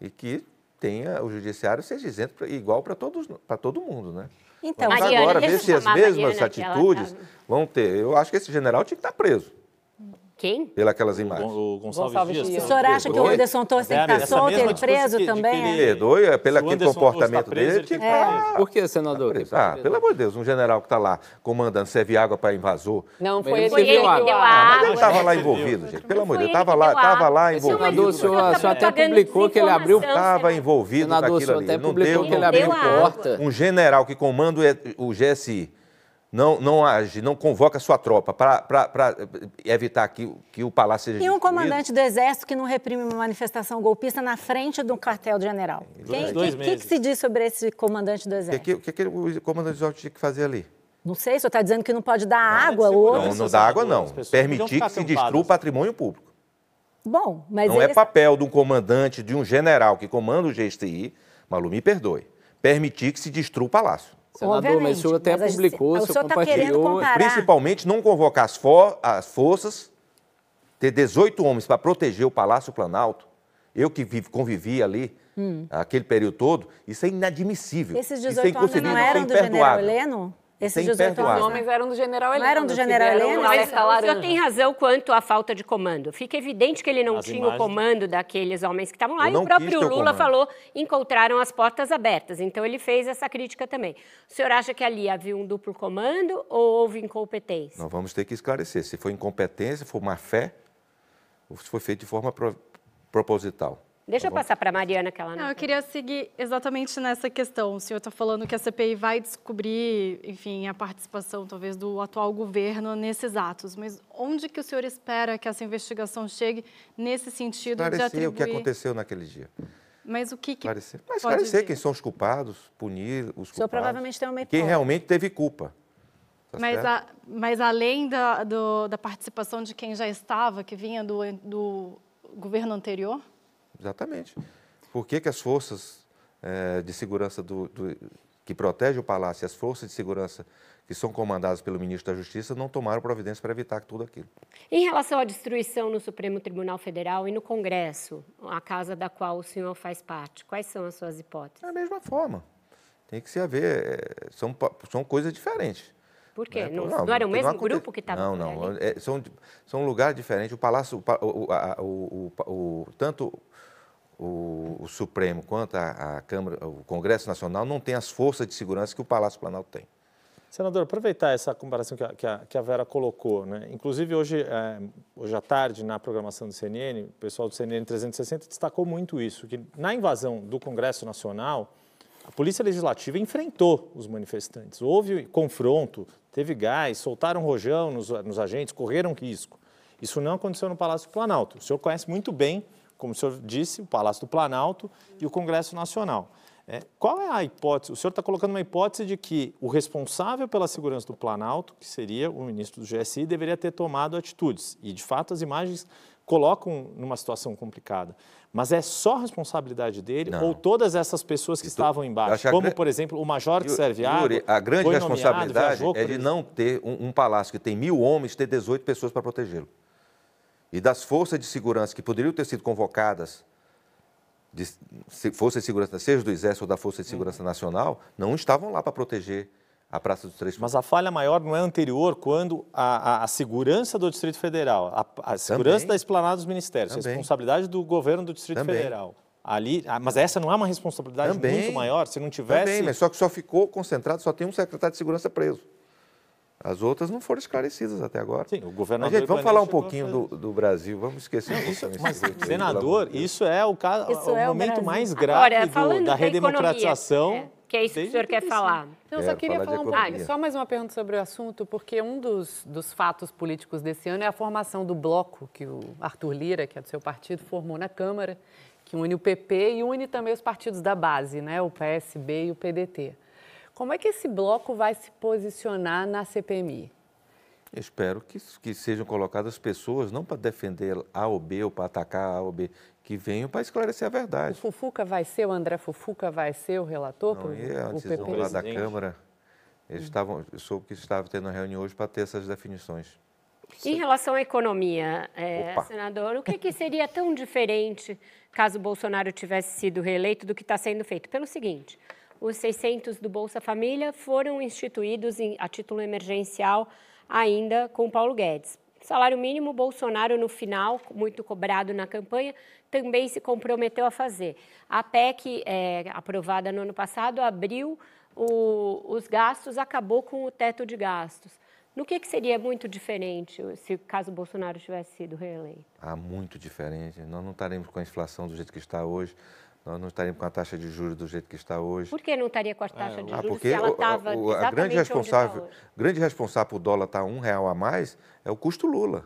E que tenha o judiciário seja isento pra- igual para todos, para todo mundo, né? Então, Vamos Mariana, agora ver se as mesmas Mariana, que ela atitudes tá- vão ter. Eu acho que esse general tinha que estar preso Quem? pelas imagens. O Gonçalves, Gonçalves Dias? Dias. o senhor acha que o? Anderson Torres tem que estar solto, ele discurso preso que- de também? que é? ele- Perdoe, é pelo aquele comportamento tá preso, dele, ele tinha que tem que estar estar Por que, senador? preso. Ah, pelo amor de Deus, um general que está lá comandando, serve água para invasor. Não, foi ele que deu água. ele estava lá Você viu. envolvido, gente. Pelo amor de Deus, estava lá, estava lá Senador, envolvido. o senhor- o senhor até Tá dando publicou que ele abriu- Estava senador. envolvido Senador, com o aquilo senhor ali. até Não publicou deu, que ele não abriu deu porta. um general que comanda o GSI não, não age, não convoca sua tropa para evitar que, que o palácio seja E um destruído. comandante do Exército que não reprime uma manifestação golpista na frente do quartel-general. Dois- O que, que, que se diz sobre esse comandante do O que, Exército? que, o que, que o comandante do Exército tinha que fazer ali? Não sei, o senhor está dizendo que não pode dar água de ou... Não, não dá água, não. Permitir que se destrua o patrimônio público. Bom, mas não é papel de um comandante, de um general que comanda o GSI, Malu, me perdoe, permitir que se destrua o palácio. Senador, mas o senhor até mas publicou, o o senhor senhor está querendo compartilhou. comparar. Principalmente não convocar as, for- as forças, ter 18 homens para proteger o Palácio Planalto. Eu que vive, convivi ali, aquele período todo, isso é inadmissível. Esses isso é 18 homens não é eram do general. Heleno? Esses Isso é 18 imperdoável. Os homens... eram do general Heleno. eram do general um Mas o senhor tem razão quanto à falta de comando. Fica evidente que ele não As tinha imagens- o comando daqueles homens que estavam lá. E não o próprio Lula falou, encontraram as portas abertas. Então ele fez essa crítica também. O senhor acha que ali havia um duplo comando ou houve incompetência? Nós vamos ter que esclarecer se foi incompetência, se foi má fé, ou se foi feito de forma pro- proposital. Deixa eu passar para a Mariana, que ela não... Não, eu queria seguir exatamente nessa questão. O senhor está falando que a CPI vai descobrir, enfim, a participação talvez do atual governo nesses atos. Mas onde que o senhor espera que essa investigação chegue nesse sentido de Esclarecer atribuir? o que aconteceu naquele dia. Mas o que, que Esclarecer. Mas esclarecer quem são os culpados, punir os culpados. O senhor provavelmente tem uma Quem realmente teve culpa. Tá Mas, a- mas além da, do- da participação de quem já estava, que vinha do, do governo anterior? Exatamente. Por que, que as forças eh, de segurança do, do- que protegem o palácio e as forças de segurança que são comandadas pelo ministro da Justiça não tomaram providência para evitar tudo aquilo? Em relação à destruição no Supremo Tribunal Federal e no Congresso, a casa da qual o senhor faz parte, quais são as suas hipóteses? Da mesma forma. Tem que se haver. eh, são, são coisas diferentes. Por quê? né? Não, não era o não mesmo aconte- grupo que estava Não, não. é, são, são lugares diferentes. O Palácio, o, a- o- o- o- tanto o, o Supremo quanto a, a Câmara, o Congresso Nacional não tem as forças de segurança que o Palácio Planalto tem. Senador, aproveitar essa comparação que a, que a- que a Vera colocou, né? Inclusive hoje, eh, hoje à tarde, na programação do CNN, o pessoal do CNN 360 destacou muito isso, que na invasão do Congresso Nacional, a Polícia Legislativa enfrentou os manifestantes. Houve confronto, teve gás, soltaram rojão nos, nos agentes, correram risco. Isso não aconteceu no Palácio do Planalto. O senhor conhece muito bem, como o senhor disse, o Palácio do Planalto e o Congresso Nacional. É, qual é a hipótese? O senhor está colocando uma hipótese de que o responsável pela segurança do Planalto, que seria o ministro do GSI, deveria ter tomado atitudes. E, de fato, as imagens colocam numa situação complicada. Mas é só responsabilidade dele Não. ou todas essas pessoas que tu- estavam embaixo? Como, gran- por exemplo, o major que Yuri, serve água. Yuri, a grande nomeado, responsabilidade é de não ter um, um palácio que tem mil homens, ter 18 pessoas para protegê-lo. E das forças de segurança que poderiam ter sido convocadas, de se- forças de segurança, seja do Exército ou da Força de Segurança Nacional, não estavam lá para proteger a Praça dos Três Mas a falha maior não é anterior, quando a, a- a segurança do Distrito Federal, a, a segurança Também. da esplanada dos ministérios, a Também. responsabilidade do governo do Distrito Também. Federal. Ali, mas essa não é uma responsabilidade Também. muito maior? Se não tivesse. Também, mas só que só ficou concentrado, só tem um secretário de segurança preso. As outras não foram esclarecidas até agora. Sim, o Mas, governador. gente, vamos falar um pouquinho do, do Brasil, vamos esquecer um pouquinho esse Mas, aí, senador, isso é o, caso, Isso o é o momento Brasil. mais grave Agora, do- da redemocratização. economia, é, que é isso que o desde senhor quer 85. falar. Eu É, só queria falar falar um pouquinho, só mais uma pergunta sobre o assunto, porque um dos, dos fatos políticos desse ano é a formação do bloco que o Arthur Lira, que é do seu partido, formou na Câmara, que une o PP e une também os partidos da base, né, o PSB e o PDT. Como é que esse bloco vai se posicionar na CPMI? Eu espero que, que sejam colocadas pessoas, não para defender A ou B ou para atacar A ou B, que venham para esclarecer a O verdade. Fufuca vai ser, o André Fufuca vai ser o relator? Não, pro- e a o decisão lá da. Câmara, eles estavam, eu soube que estava tendo uma reunião hoje para ter essas definições. Em relação à economia, é, senador, o que, que seria tão diferente caso o Bolsonaro tivesse sido reeleito do que está sendo feito? Pelo seguinte, os 600 do Bolsa Família foram instituídos em- a título emergencial ainda com Paulo Guedes. Salário mínimo, Bolsonaro, no final, muito cobrado na campanha, também se comprometeu a fazer. A PEC, é, aprovada no ano passado, abriu o- os gastos, acabou com o teto de gastos. No que, que seria muito diferente se caso Bolsonaro tivesse sido reeleito? Ah, muito diferente. Nós não estaremos com a inflação do jeito que está hoje, nós não estaremos com a taxa de juros do jeito que está hoje. Por que não estaria com a taxa de Ah, juros porque se ela estava o- a exatamente grande onde está responsável, hoje? grande responsável por o dólar estar um real a mais é o custo Lula.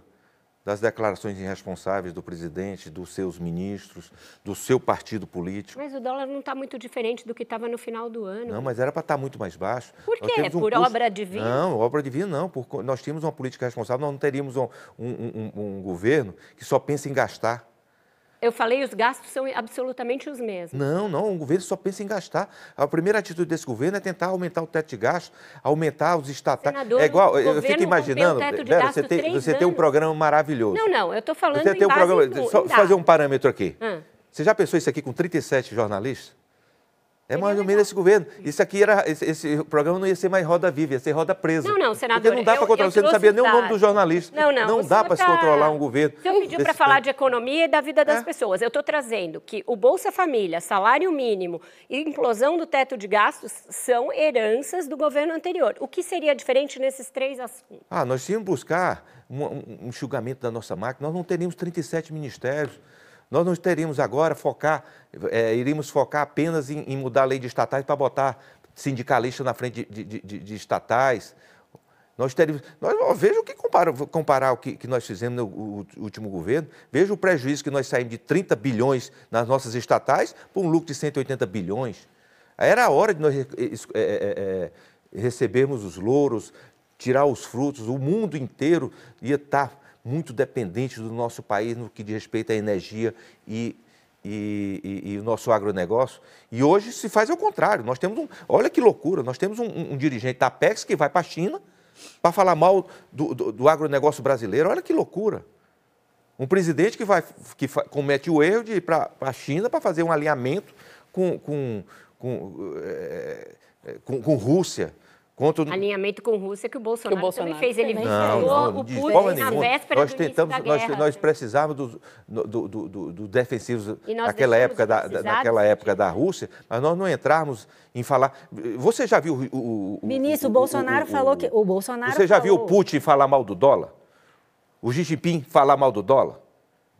Das declarações irresponsáveis do presidente, dos seus ministros, do seu partido político. Mas o dólar não está muito diferente do que estava no final do ano. Não, mas era para estar muito mais baixo. Por quê? um Por obra divina? Não, obra divina não. Por, nós tínhamos uma política responsável, nós não teríamos um, um- um- um governo que só pensa em gastar. Eu falei, os gastos são absolutamente os mesmos. Não, não, o governo só pensa em gastar. A primeira atitude desse governo é tentar aumentar o teto de gastos, aumentar os estatais. Senador, é igual, eu fico imaginando, Vera, você tem, você tem um programa maravilhoso. Não, não, eu estou falando Você em tem um programa, em, só em fazer um dados. parâmetro aqui. Ah. Você já pensou isso aqui com 37 jornalistas? É mais ou legal. menos esse governo. Isso aqui era. Esse, esse programa não ia ser mais roda viva, ia ser roda presa. Não, não, senador, Porque não dá para controlar. eu Você não sabia nem o nome do jornalista. Não, não. Não dá para se tá- controlar um governo. Senhor pediu para falar de economia e da vida das É. pessoas. Eu estou trazendo que o Bolsa Família, salário mínimo e implosão do teto de gastos são heranças do governo anterior. O que seria diferente nesses três assuntos? Ah, nós tínhamos que buscar um, um- um enxugamento da nossa máquina. Nós não teríamos 37 ministérios. Nós não teríamos agora focar, eh, iríamos focar apenas em, em mudar a lei de estatais para botar sindicalista na frente de, de- de- de estatais. Nós teríamos. Nós, veja o que comparar, comparar o que, que nós fizemos no u- último governo. Veja o prejuízo que nós saímos de 30 bilhões nas nossas estatais para um lucro de 180 bilhões. Era a hora de nós es- eh, eh, eh, recebermos os louros, tirar os frutos. O mundo inteiro ia estar muito dependente do nosso país no que diz respeito à energia e, e, e- e o nosso agronegócio. E hoje se faz ao contrário. Nós temos um. Olha que loucura, nós temos um, um- um dirigente da Apex que vai para a China para falar mal do, do, do agronegócio brasileiro. Olha que loucura. Um presidente que, vai, que fa- comete o erro de ir para a China para fazer um alinhamento com, com, com, eh, com, com Rússia. Contra o, Alinhamento com Rússia que o Bolsonaro, Que o Bolsonaro também fez. Ele não, não, o Putin na nenhuma. véspera Nós do início tentamos, da nós, guerra. nós precisávamos dos do, do, do, do- do defensivos naquela época, da, naquela época da Rússia, mas nós não entrarmos em falar. Você já viu o. o, o Ministro, o- o Bolsonaro o- falou que. O Bolsonaro Você já viu o falou- Putin falar mal do dólar? O Xi Jinping falar mal do dólar?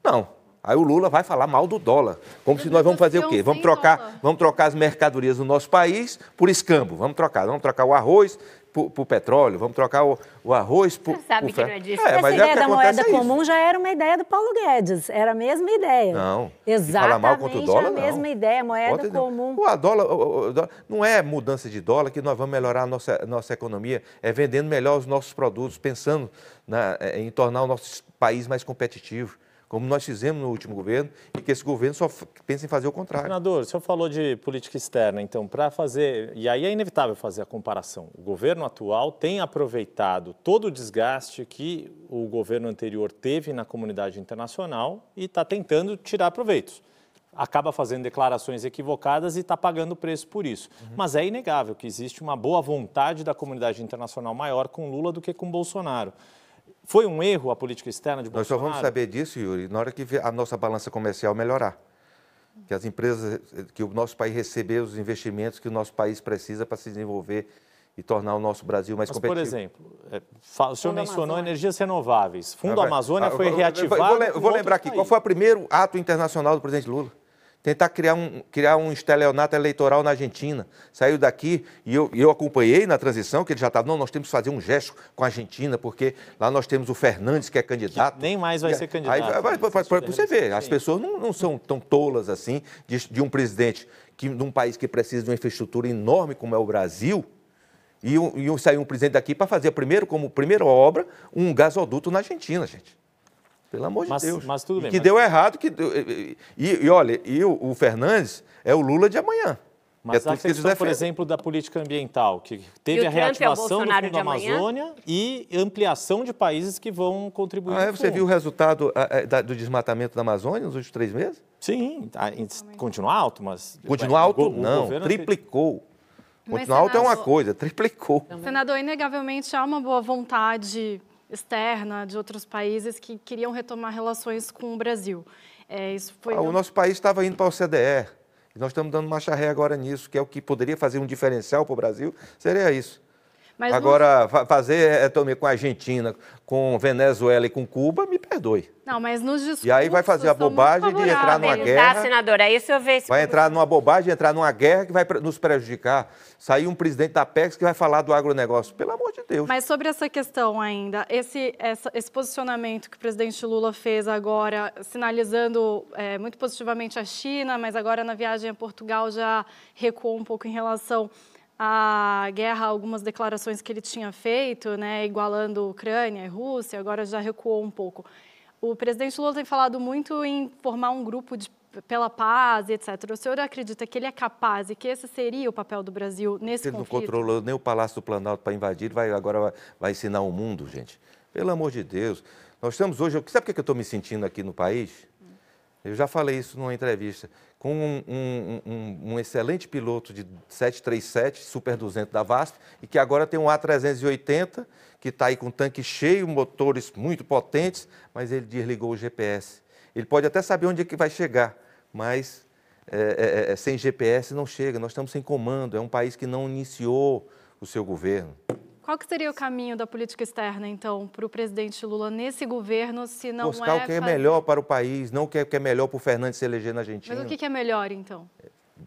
Não. Aí o Lula vai falar mal do dólar. Como se nós vamos fazer o quê? Vamos trocar, dólar. vamos trocar as mercadorias do nosso país por escambo. Vamos trocar. Vamos trocar o arroz por, por petróleo, vamos trocar o, o arroz por. Você sabe por que não é disso. É, Essa mas ideia é da moeda é comum já era uma ideia do Paulo Guedes, era a mesma ideia. Não. Exatamente falar mal contra o dólar, a mesma não. ideia, moeda Pode não. comum. O dólar, o- o- dólar- não é mudança de dólar que nós vamos melhorar a nossa, nossa economia, é vendendo melhor os nossos produtos, pensando na- eh, em tornar o nosso país mais competitivo, como nós fizemos no último governo, e que esse governo só pensa em fazer o contrário. Senador, o senhor falou de política externa, então, para fazer. E aí é inevitável fazer a comparação. O governo atual tem aproveitado todo o desgaste que o governo anterior teve na comunidade internacional e está tentando tirar proveitos. Acaba fazendo declarações equivocadas e está pagando preço por isso. Mas é inegável que existe uma boa vontade da comunidade internacional maior com Lula do que com Bolsonaro. Foi um erro a política externa de Nós só Bolsonaro? vamos saber disso, Yuri, na hora que a nossa balança comercial melhorar. Que as empresas, que o nosso país receber os investimentos que o nosso país precisa para se desenvolver e tornar o nosso Brasil mais Mas, competitivo. por exemplo, é, fa- o senhor Fundo mencionou Amazônia. energias renováveis. Fundo Ah. Amazônia Ah, foi eu vou- reativado. Eu vou, com vou lembrar aqui, outros qual foi o primeiro ato internacional do presidente Lula? Tentar criar um, criar um estelionato eleitoral na Argentina. Saiu daqui e eu, eu acompanhei na transição, que ele já estava, não, nós temos que fazer um gesto com a Argentina, porque lá nós temos o Fernandes, que é candidato. nem mais vai E ser aí candidato. vai- vai- vai- vai- você vê, as pessoas não, não são tão tolas assim de, de um presidente que, de um país que precisa de uma infraestrutura enorme como é o Brasil, e, um, e um- sair um presidente daqui para fazer primeiro, como primeira obra, um gasoduto na Argentina, gente. Pelo amor Mas- de Deus. mas tudo E bem, que mas- deu errado. Que, e, e, e olha, e o, o Fernandes é o Lula de amanhã. Mas é a tudo que eles questão, por exemplo, da política ambiental, que teve a é reativação do Fundo de amanhã? Amazônia e ampliação de países que vão contribuir Ah, você viu o resultado da- do desmatamento da Amazônia nos últimos três meses? Sim, a- continua alto, mas... Continua alto? o não, triplicou. Mas, Continuar alto é uma coisa, triplicou. Senador, inegavelmente há uma boa vontade externa de outros países que queriam retomar relações com o Brasil. É, isso foi Ah, o nosso país estava indo para a OCDE. E nós estamos dando marcha ré agora nisso, que é o que poderia fazer um diferencial para o Brasil, seria isso. Mas no- Agora, fa- fazer é, também com a Argentina, com Venezuela e com Cuba, me perdoe. Não, mas nos discursos E aí vai fazer a bobagem de entrar numa favoráveis. guerra. Tá, senadora, aí o senhor vê esse Vai entrar numa bobagem, entrar numa guerra que vai nos prejudicar. Sair um presidente da PEX que vai falar do agronegócio. Pelo amor de Deus. Mas sobre essa questão ainda, esse, essa- esse posicionamento que o presidente Lula fez agora, sinalizando é, muito positivamente a China, mas agora na viagem a Portugal já recuou um pouco em relação à guerra, algumas declarações que ele tinha feito, né, igualando Ucrânia e Rússia, agora já recuou um pouco. O presidente Lula tem falado muito em formar um grupo de, pela paz, etc. O senhor acredita que ele é capaz e que esse seria o papel do Brasil nesse Ele não conflito? controlou nem o Palácio do Planalto para invadir, ele vai, agora vai, vai ensinar o mundo, gente. Pelo amor de Deus. Nós estamos hoje. Sabe por que eu estou me sentindo aqui no país? Eu já falei isso numa entrevista. Com um, um- um- um excelente piloto de 737, Super 200 da VASP, e que agora tem um A380, que está aí com tanque cheio, motores muito potentes, mas ele desligou o GPS. Ele pode até saber onde é que vai chegar, mas é, é, é, sem GPS não chega. Nós estamos sem comando. É um país que não iniciou o seu governo. Qual que seria o caminho da política externa, então, para o presidente Lula nesse governo, se não Buscar é o que é melhor para o país, não o que é, o que é melhor para o Fernandes se eleger na Argentina. Mas o que que é melhor, então?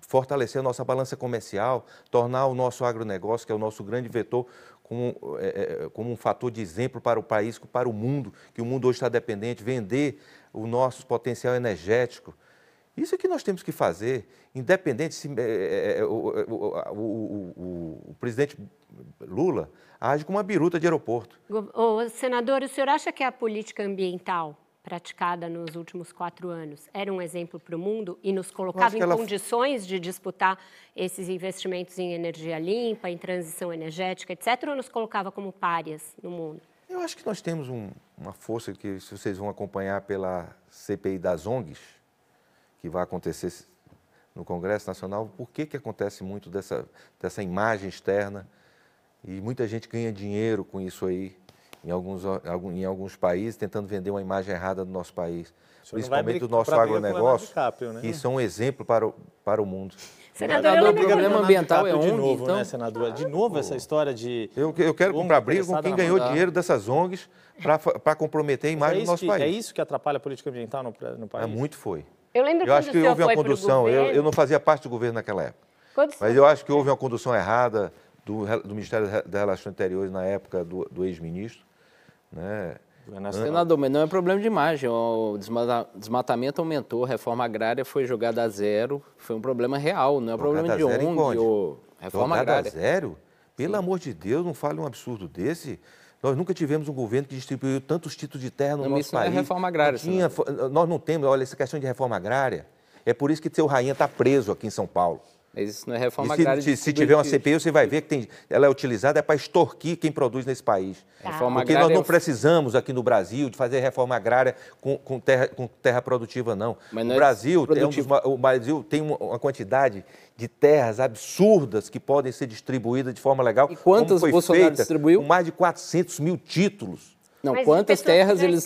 fortalecer a nossa balança comercial, tornar o nosso agronegócio, que é o nosso grande vetor, como, é, é, como um fator de exemplo para o país, para o mundo, que o mundo hoje está dependente, vender o nosso potencial energético. Isso é que nós temos que fazer, independente se é, o, o- o- o- o- o presidente Lula age como uma biruta de aeroporto. Ô, senador, o senhor acha que a política ambiental praticada nos últimos quatro anos era um exemplo para o mundo e nos colocava em ela- condições de disputar esses investimentos em energia limpa, em transição energética, etc., ou nos colocava como párias no mundo? Eu acho que nós temos um- uma força que, se vocês vão acompanhar pela CPI das ONGs, que vai acontecer no Congresso Nacional, por que, que acontece muito dessa, dessa imagem externa? E muita gente ganha dinheiro com isso aí, em alguns, em alguns países, tentando vender uma imagem errada do nosso país. Principalmente do nosso agronegócio, DiCaprio, né? que isso é um exemplo para o, para o mundo. Senador, Senador, o problema ambiental é DiCaprio de ONG, novo, então? né, senador? De novo essa história de... Eu, eu quero ONG comprar briga com quem ganhou dinheiro dessas ONGs para comprometer a É imagem do isso, nosso que, país. é isso que atrapalha a política ambiental no, no país? É muito foi. Eu lembro Eu quando acho que houve uma condução. Eu, eu não fazia parte do governo naquela época. Quando Mas eu acho que houve uma condução errada do, do Ministério das Relações Interiores na época do, do ex-ministro. Né? Senador, mas não é problema de imagem. O desmatamento aumentou, a reforma agrária foi jogada a zero. Foi um problema real, não é jogada problema de ONG ou reforma jogada agrária. a zero? Pelo Sim. amor de Deus, não fale um absurdo desse. Nós nunca tivemos um governo que distribuiu tantos títulos de terra no não, nosso isso país. Não é reforma agrária. Tinha, nós não temos, olha, essa questão de reforma agrária. É por isso que seu rainha está preso aqui em São Paulo. Mas isso não é reforma se, agrária. Se, se tiver uma CPI, você vai ver que tem, ela é utilizada é para extorquir quem produz nesse país. Tá. Reforma Porque nós não é... precisamos aqui no Brasil de fazer reforma agrária com, com, terra, com terra produtiva, não. Mas não o, Brasil é um dos, o Brasil tem uma quantidade de terras absurdas que podem ser distribuídas de forma legal. E quantas foi Bolsonaro feita, distribuiu? Com mais de 400 mil títulos. Não, Mas quantas terras ele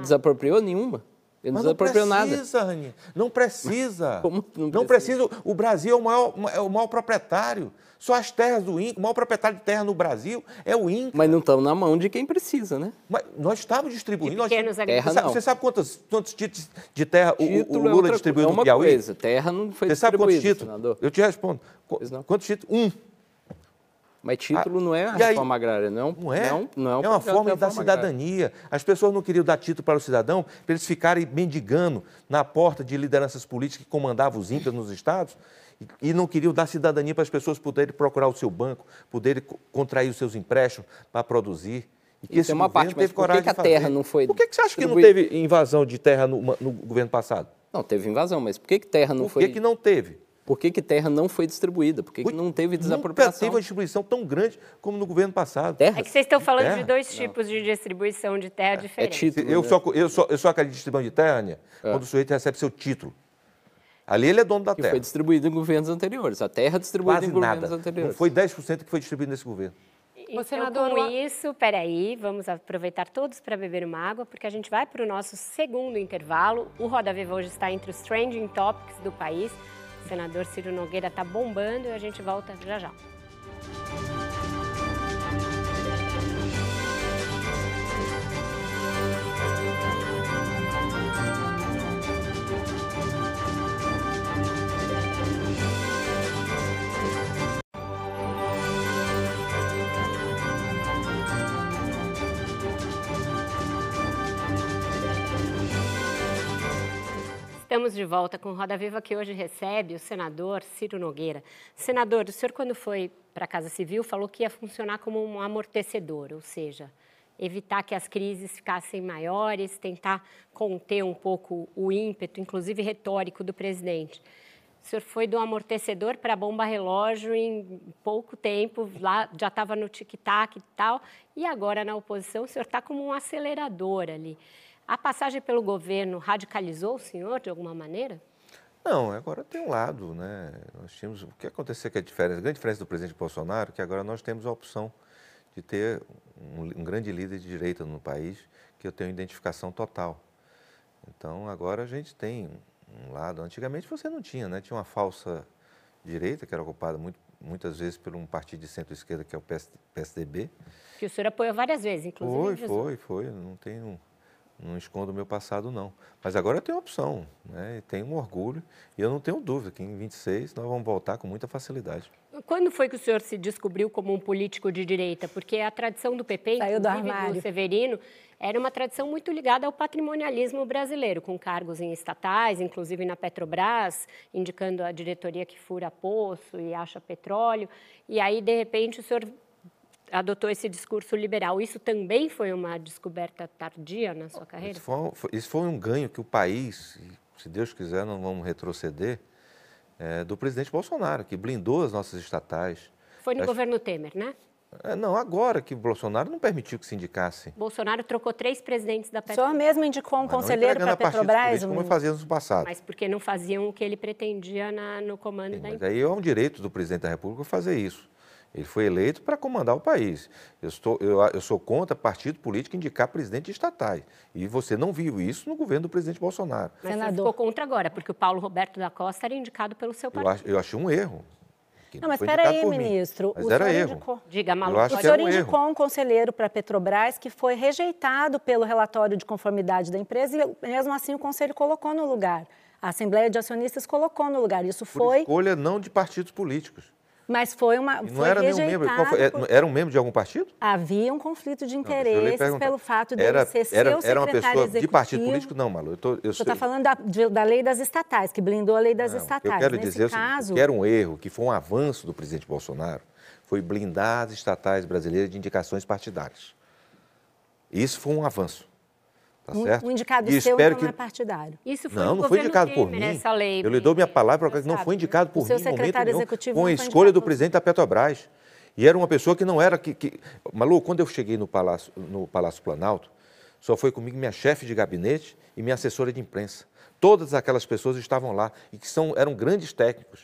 desapropriou? Nenhuma. Ele não nada. Não precisa, <laughs> Rani. Não precisa. Como não, não precisa? O Brasil é o maior, é o maior proprietário. Só as terras do INCA, o maior proprietário de terra no Brasil é o INCA. Mas não estão na mão de quem precisa, né? Mas nós estamos distribuindo. Nós, terra, você, sabe, você sabe quantos, quantos títulos de terra o, o, Lula é distribuiu é no Piauí? Coisa. Terra não foi você sabe quantos títulos? Senador? Eu te respondo. Quantos títulos? Um. Mas título ah, não é a reforma aí, agrária, não, não é? Não, não é, um é uma forma da cidadania. Agrária. As pessoas não queriam dar título para o cidadão para eles ficarem mendigando na porta de lideranças políticas que comandavam os ímpios nos estados e não queriam dar cidadania para as pessoas poderem procurar o seu banco, poderem contrair os seus empréstimos para produzir. E que esse uma parte, mas por que, que a terra não foi Por que, que você acha que não teve invasão de terra no, no governo passado? Não, teve invasão, mas por que, que terra não por foi... Por que, que não teve? Por que, que terra não foi distribuída? Por que, que não teve desapropriação? Nunca teve uma distribuição tão grande como no governo passado. Terras? É que vocês estão falando terra? de dois tipos não. de distribuição de terra é, diferentes. É título, eu, né? só, eu, só, eu só acredito em distribuição de terra, Ania, é. quando o sujeito recebe seu título. Ali ele é dono da que terra. foi distribuído em governos anteriores. A terra distribuída Quase em governos nada. anteriores. Não foi 10% que foi distribuído nesse governo. Então, senador, com isso, peraí, vamos aproveitar todos para beber uma água, porque a gente vai para o nosso segundo intervalo. O Roda Viva hoje está entre os trending topics do país. O senador Ciro Nogueira está bombando e a gente volta já já. Estamos de volta com Roda Viva, que hoje recebe o senador Ciro Nogueira. Senador, o senhor, quando foi para a Casa Civil, falou que ia funcionar como um amortecedor, ou seja, evitar que as crises ficassem maiores, tentar conter um pouco o ímpeto, inclusive retórico, do presidente. O senhor foi do amortecedor para bomba relógio em pouco tempo, lá já estava no tic-tac e tal, e agora na oposição o senhor está como um acelerador ali. A passagem pelo governo radicalizou o senhor de alguma maneira? Não, agora tem um lado, né? Nós tínhamos, o que aconteceu que a diferença, a grande diferença do presidente Bolsonaro, é que agora nós temos a opção de ter um, um grande líder de direita no país, que eu tenho identificação total. Então, agora a gente tem um lado. Antigamente você não tinha, né? Tinha uma falsa direita, que era ocupada muito, muitas vezes por um partido de centro-esquerda, que é o PSDB. Que o senhor apoiou várias vezes, inclusive. Foi, foi, foi. Não tenho não escondo o meu passado, não. Mas agora eu tenho opção, né? Tenho um orgulho. E eu não tenho dúvida que em 26 nós vamos voltar com muita facilidade. Quando foi que o senhor se descobriu como um político de direita? Porque a tradição do PP, Saiu inclusive do, do Severino, era uma tradição muito ligada ao patrimonialismo brasileiro, com cargos em estatais, inclusive na Petrobras, indicando a diretoria que fura poço e acha petróleo. E aí, de repente, o senhor adotou esse discurso liberal. Isso também foi uma descoberta tardia na sua carreira? Isso foi, isso foi um ganho que o país, se Deus quiser, não vamos retroceder, é, do presidente Bolsonaro, que blindou as nossas estatais. Foi no governo Temer, né? É, não, agora que Bolsonaro não permitiu que se indicasse. Bolsonaro trocou três presidentes da Petrobras. O senhor mesmo indicou um Mas conselheiro para a Petrobras? Como fazíamos no passado. Mas porque não faziam o que ele pretendia na, no comando Sim, da empresa. Aí é um direito do presidente da República fazer isso. Ele foi eleito para comandar o país. Eu, estou, eu, eu, sou contra partido político indicar presidente de estatais. E você não viu isso no governo do presidente Bolsonaro. Mas Senador. você ficou contra agora, porque o Paulo Roberto da Costa era indicado pelo seu partido. Eu, acho, eu achei um erro. Não, mas espera aí, ministro. Mas o era erro. Indicou... Diga, Malu. O senhor um indicou erro. um conselheiro para a Petrobras que foi rejeitado pelo relatório de conformidade da empresa e mesmo assim o conselho colocou no lugar. A Assembleia de Acionistas colocou no lugar. Isso Por foi... escolha não de partidos políticos. Mas foi uma. Não foi era nenhum membro. foi? rejeitado por- Era um membro de algum partido? Havia um conflito de interesses pelo fato dele era, ser era, seu era uma pessoa executivo. de partido político? Não, Malu. Eu tô, eu Você está falando da, de- da lei das estatais, que blindou a lei das Não, estatais. Eu quero Nesse dizer seguinte, caso, que era um erro, que foi um avanço do presidente Bolsonaro, foi blindar as estatais brasileiras de indicações partidárias. Isso foi um avanço. Tá um, certo? um indicado E seu espero não é que partidário. Isso foi Não, não foi indicado por Temer, mim. Essa lei, Eu lhe dou minha palavra, Você não sabe, foi né? indicado por O seu mim em momento secretário nenhum. executivo não uma foi escolha do por presidente da Petrobras. E era uma pessoa que não era... Que, que... Malu, quando eu cheguei no Palácio, no Palácio Planalto, só foi comigo minha chefe de gabinete e minha assessora de imprensa. Todas aquelas pessoas estavam lá e que são, eram grandes técnicos.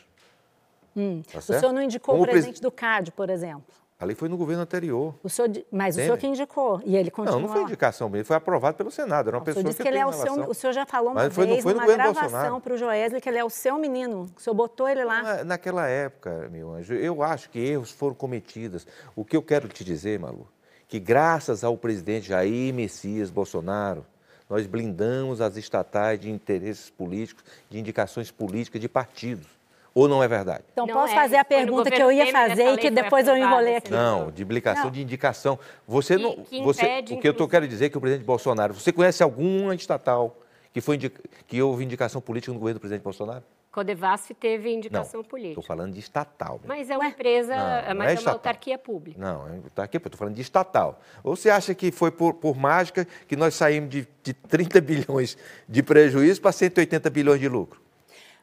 Tá O certo? senhor não indicou Como o presi- presidente do CAD, por exemplo. Ali foi no governo anterior. O senhor, mas o Temer. senhor que indicou. E ele continua Não, não foi indicação dele, foi aprovado pelo Senado. Era uma O senhor pessoa disse que, que ele é o seu. O senhor já falou uma Mas foi vez foi no numa gravação para o Joesley que ele é o seu menino. O senhor botou ele lá. Na- Naquela época, meu anjo, eu acho que erros foram cometidos. O que eu quero te dizer, Malu, que graças ao presidente Jair Messias Bolsonaro, nós blindamos as estatais de interesses políticos, de indicações políticas de partidos. Ou não é verdade? Então, Não posso é, fazer a pergunta que eu ia fazer e que depois eu enrolei aqui. Não, de implicação Não. de indicação. Você Que- não. que você, impede, o que eu tô, quero dizer é que o presidente Bolsonaro. Você conhece alguma estatal que, foi indica- que houve indicação política no governo do presidente Bolsonaro? Codevasf teve Não. indicação Estou política. falando de estatal. Mas é uma empresa, Não, não mas é é, uma estatal. autarquia pública. Não, aqui, eu estou falando de estatal. Ou você acha que foi por, por mágica que nós saímos de, de 30 <laughs> bilhões de prejuízo para 180 bilhões de lucro?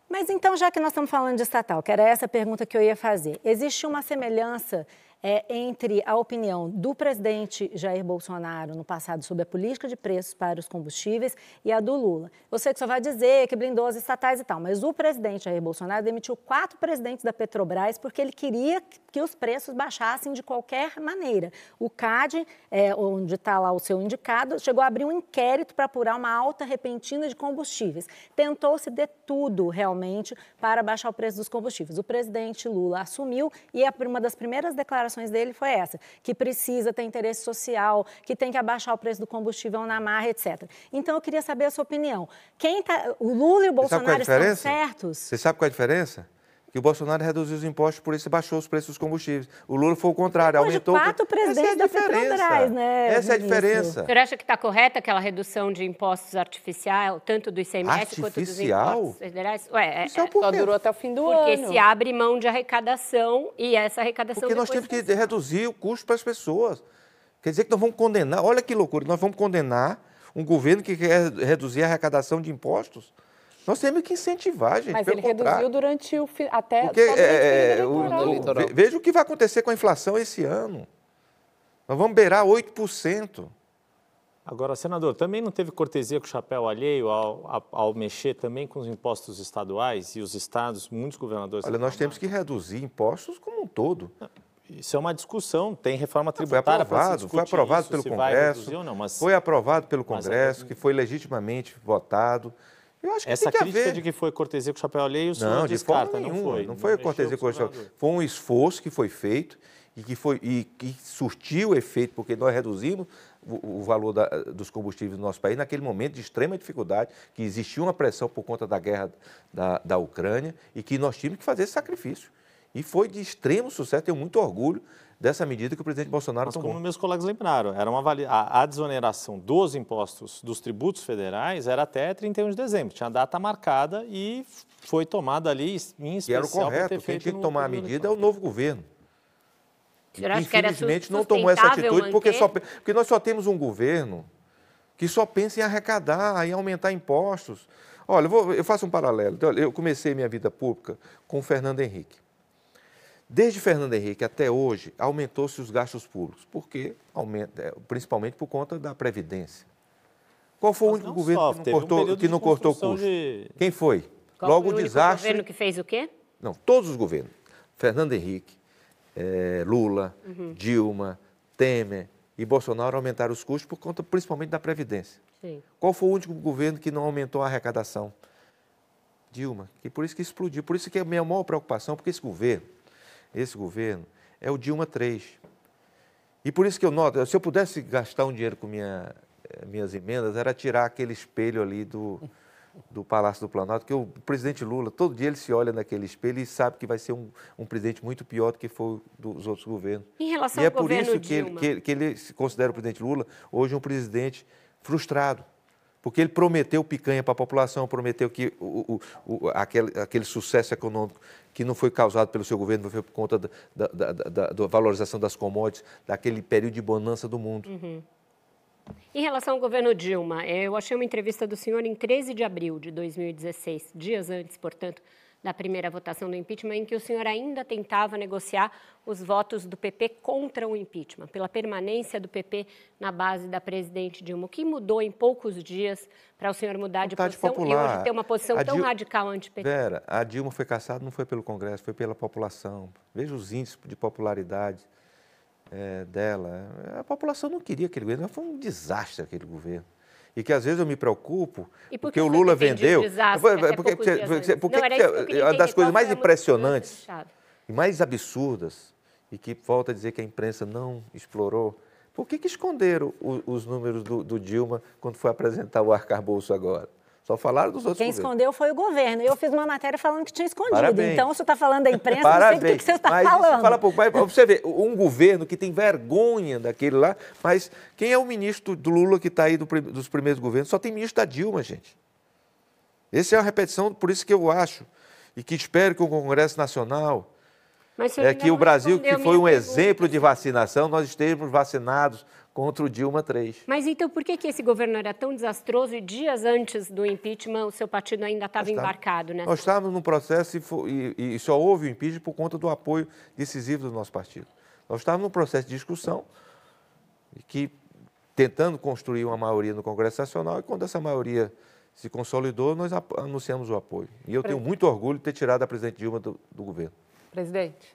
Mas então, já que nós estamos falando de estatal, que era essa pergunta que eu ia fazer, existe uma semelhança é, entre a opinião do presidente Jair Bolsonaro no passado sobre a política de preços para os combustíveis e a do Lula? Eu sei que só vai dizer que blindou as estatais e tal, mas o presidente Jair Bolsonaro demitiu quatro presidentes da Petrobras porque ele queria que os preços baixassem de qualquer maneira. O CAD, é, onde está lá o seu indicado, chegou a abrir um inquérito para apurar uma alta repentina de combustíveis. Tentou-se de tudo, realmente, para baixar o preço dos combustíveis. O presidente Lula assumiu e a- uma das primeiras declarações dele foi essa, que precisa ter interesse social, que tem que abaixar o preço do combustível na marra, etc. Então, eu queria saber a sua opinião. Quem tá, o Lula e o é Bolsonaro estão certos? Você sabe qual é a diferença? Que o Bolsonaro reduziu os impostos, por isso baixou os preços dos combustíveis. O Lula foi o contrário, Depois de aumentou... quatro presidentes Essa é a da diferença. Petrobras, né, Essa é a diferença. O senhor acha que está correta aquela redução de impostos artificial, tanto do ICMS quanto dos Artificial? impostos federais? Ué, é- Isso é o é- Só porquê? durou até o fim do porque ano. se abre mão de arrecadação e essa arrecadação Porque nós temos que reduzir o custo para as pessoas. Quer dizer que nós vamos condenar, olha que loucura, nós vamos condenar um governo que quer reduzir a arrecadação de impostos. Nós temos que incentivar, gente, Mas pelo ele contrário. reduziu durante o até Porque o é, período o- ve- veja o que vai acontecer com a inflação esse ano. Nós vamos beirar 8%. Agora, senador, também não teve cortesia com o chapéu alheio ao, ao mexer também com os impostos estaduais e os estados, muitos governadores. Olha, nós temos que reduzir impostos como um todo. Isso é uma discussão, tem reforma Foi tributária para se aprovado, foi aprovado isso, pelo Congresso. não, mas Foi aprovado pelo Mas é- Congresso, que foi legitimamente votado. Eu acho que essa tem que crítica haver. de que foi cortesia com o chapéu alheio, o senhor Não, descarta, nenhuma. não foi? Não foi cortesia com o governadores. Foi um esforço que foi feito e que, foi, e que surtiu efeito, porque nós reduzimos o, o valor da- dos combustíveis no nosso país naquele momento de extrema dificuldade, que existia uma pressão por conta da guerra da, da Ucrânia e que nós tínhamos que fazer esse sacrifício. E foi de extremo sucesso, tenho muito orgulho dessa medida que o presidente Bolsonaro Mas tomou. como meus colegas lembraram, era uma avali- a, a desoneração dos impostos dos tributos federais era até 31 de dezembro, tinha a data marcada e foi tomada ali em Que era o especial correto. Quem tinha que tomar a medida é o novo governo. Infelizmente não tomou essa atitude porque, só, porque nós só temos um governo que só pensa em arrecadar, em aumentar impostos. Olha, eu, vou- eu faço um paralelo. Então, Eu comecei minha vida pública com o Fernando Henrique. Desde Fernando Henrique até hoje, aumentou-se os gastos públicos. Por quê? Aumenta, é, principalmente por conta da Previdência. Qual foi o único governo só, que não um cortou, período que não cortou custo? de- Quem foi? Qual Logo foi o desastre. governo que fez o quê? Não, todos os governos. Fernando Henrique, eh, Lula, Uhum. Dilma, Temer e Bolsonaro aumentaram os custos por conta principalmente da Previdência. Sim. Qual foi o único governo que não aumentou a arrecadação? Dilma. E por isso que explodiu. Por isso que é a minha maior preocupação, porque esse governo, esse governo, é o Dilma 3. E por isso que eu noto, se eu pudesse gastar um dinheiro com minha, eh, minhas emendas, era tirar aquele espelho ali do, do Palácio do Planalto, que o presidente Lula, todo dia ele se olha naquele espelho e sabe que vai ser um, um presidente muito pior do que foi dos outros governos. Em relação e ao é por isso que ele, que, que ele se considera o presidente Lula hoje um presidente frustrado. Porque ele prometeu picanha para a população, prometeu que o, o, o, aquele, aquele sucesso econômico que não foi causado pelo seu governo, foi por conta da, da, da, da valorização das commodities, daquele período de bonança do mundo. Uhum. Em relação ao governo Dilma, eu achei uma entrevista do senhor em 13 de abril de 2016, dias antes, portanto, da primeira votação do impeachment, em que o senhor ainda tentava negociar os votos do PP contra o impeachment, pela permanência do PP na base da presidente Dilma. O que mudou em poucos dias para o senhor mudar de posição popular. e hoje ter uma posição A tão radical anti-PT? Vera, a Dilma foi caçada não foi pelo Congresso, foi pela população. Veja os índices de popularidade eh, dela. A população não queria aquele governo, foi um desastre aquele governo. E que às vezes eu me preocupo, E por porque que o Lula vendeu. desastre Porque- porque- porque- porque- porque- Não, que porque uma das coisas mais impressionantes e mais absurdas, e que volta a dizer que a imprensa não explorou, por que, que esconderam o- os números do, do Dilma quando foi apresentar o arcabouço agora? Só falaram dos outros Quem governos. escondeu foi o governo. Eu fiz uma matéria falando que tinha escondido. Parabéns. Então, se você está falando da imprensa, não sei do Parabéns. que você está falando. Fala pouco, mas você vê, um governo que tem vergonha daquele lá, mas quem é o ministro do Lula que está aí do dos primeiros governos? Só tem ministro da Dilma, gente. Essa é uma repetição, por isso que eu acho, e que espero que o Congresso Nacional, é que o Brasil, que foi um pergunta. exemplo de vacinação, nós estejamos vacinados contra o Dilma 3. Mas então por que, que esse governo era tão desastroso e dias antes do impeachment o seu partido ainda estava embarcado nessa? Nós estávamos num processo e, e- e só houve o impeachment por conta do apoio decisivo do nosso partido. Nós estávamos num processo de discussão e que tentando construir uma maioria no Congresso Nacional e quando essa maioria se consolidou, nós anunciamos o apoio. E eu tenho muito orgulho de ter tirado a presidente Dilma do, do governo. Presidente,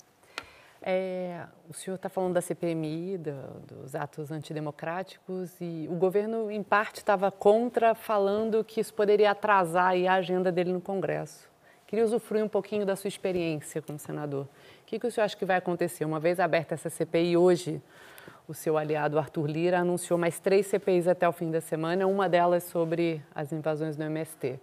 é, o senhor está falando da CPMI, do- dos atos antidemocráticos, e o governo, em parte, estava contra, falando que isso poderia atrasar a agenda dele no Congresso. Queria usufruir um pouquinho da sua experiência como senador. O que, que o senhor acha que vai acontecer? Uma vez aberta essa CPI hoje, o seu aliado Arthur Lira anunciou mais três CPIs até o fim da semana, uma delas sobre as invasões do MST.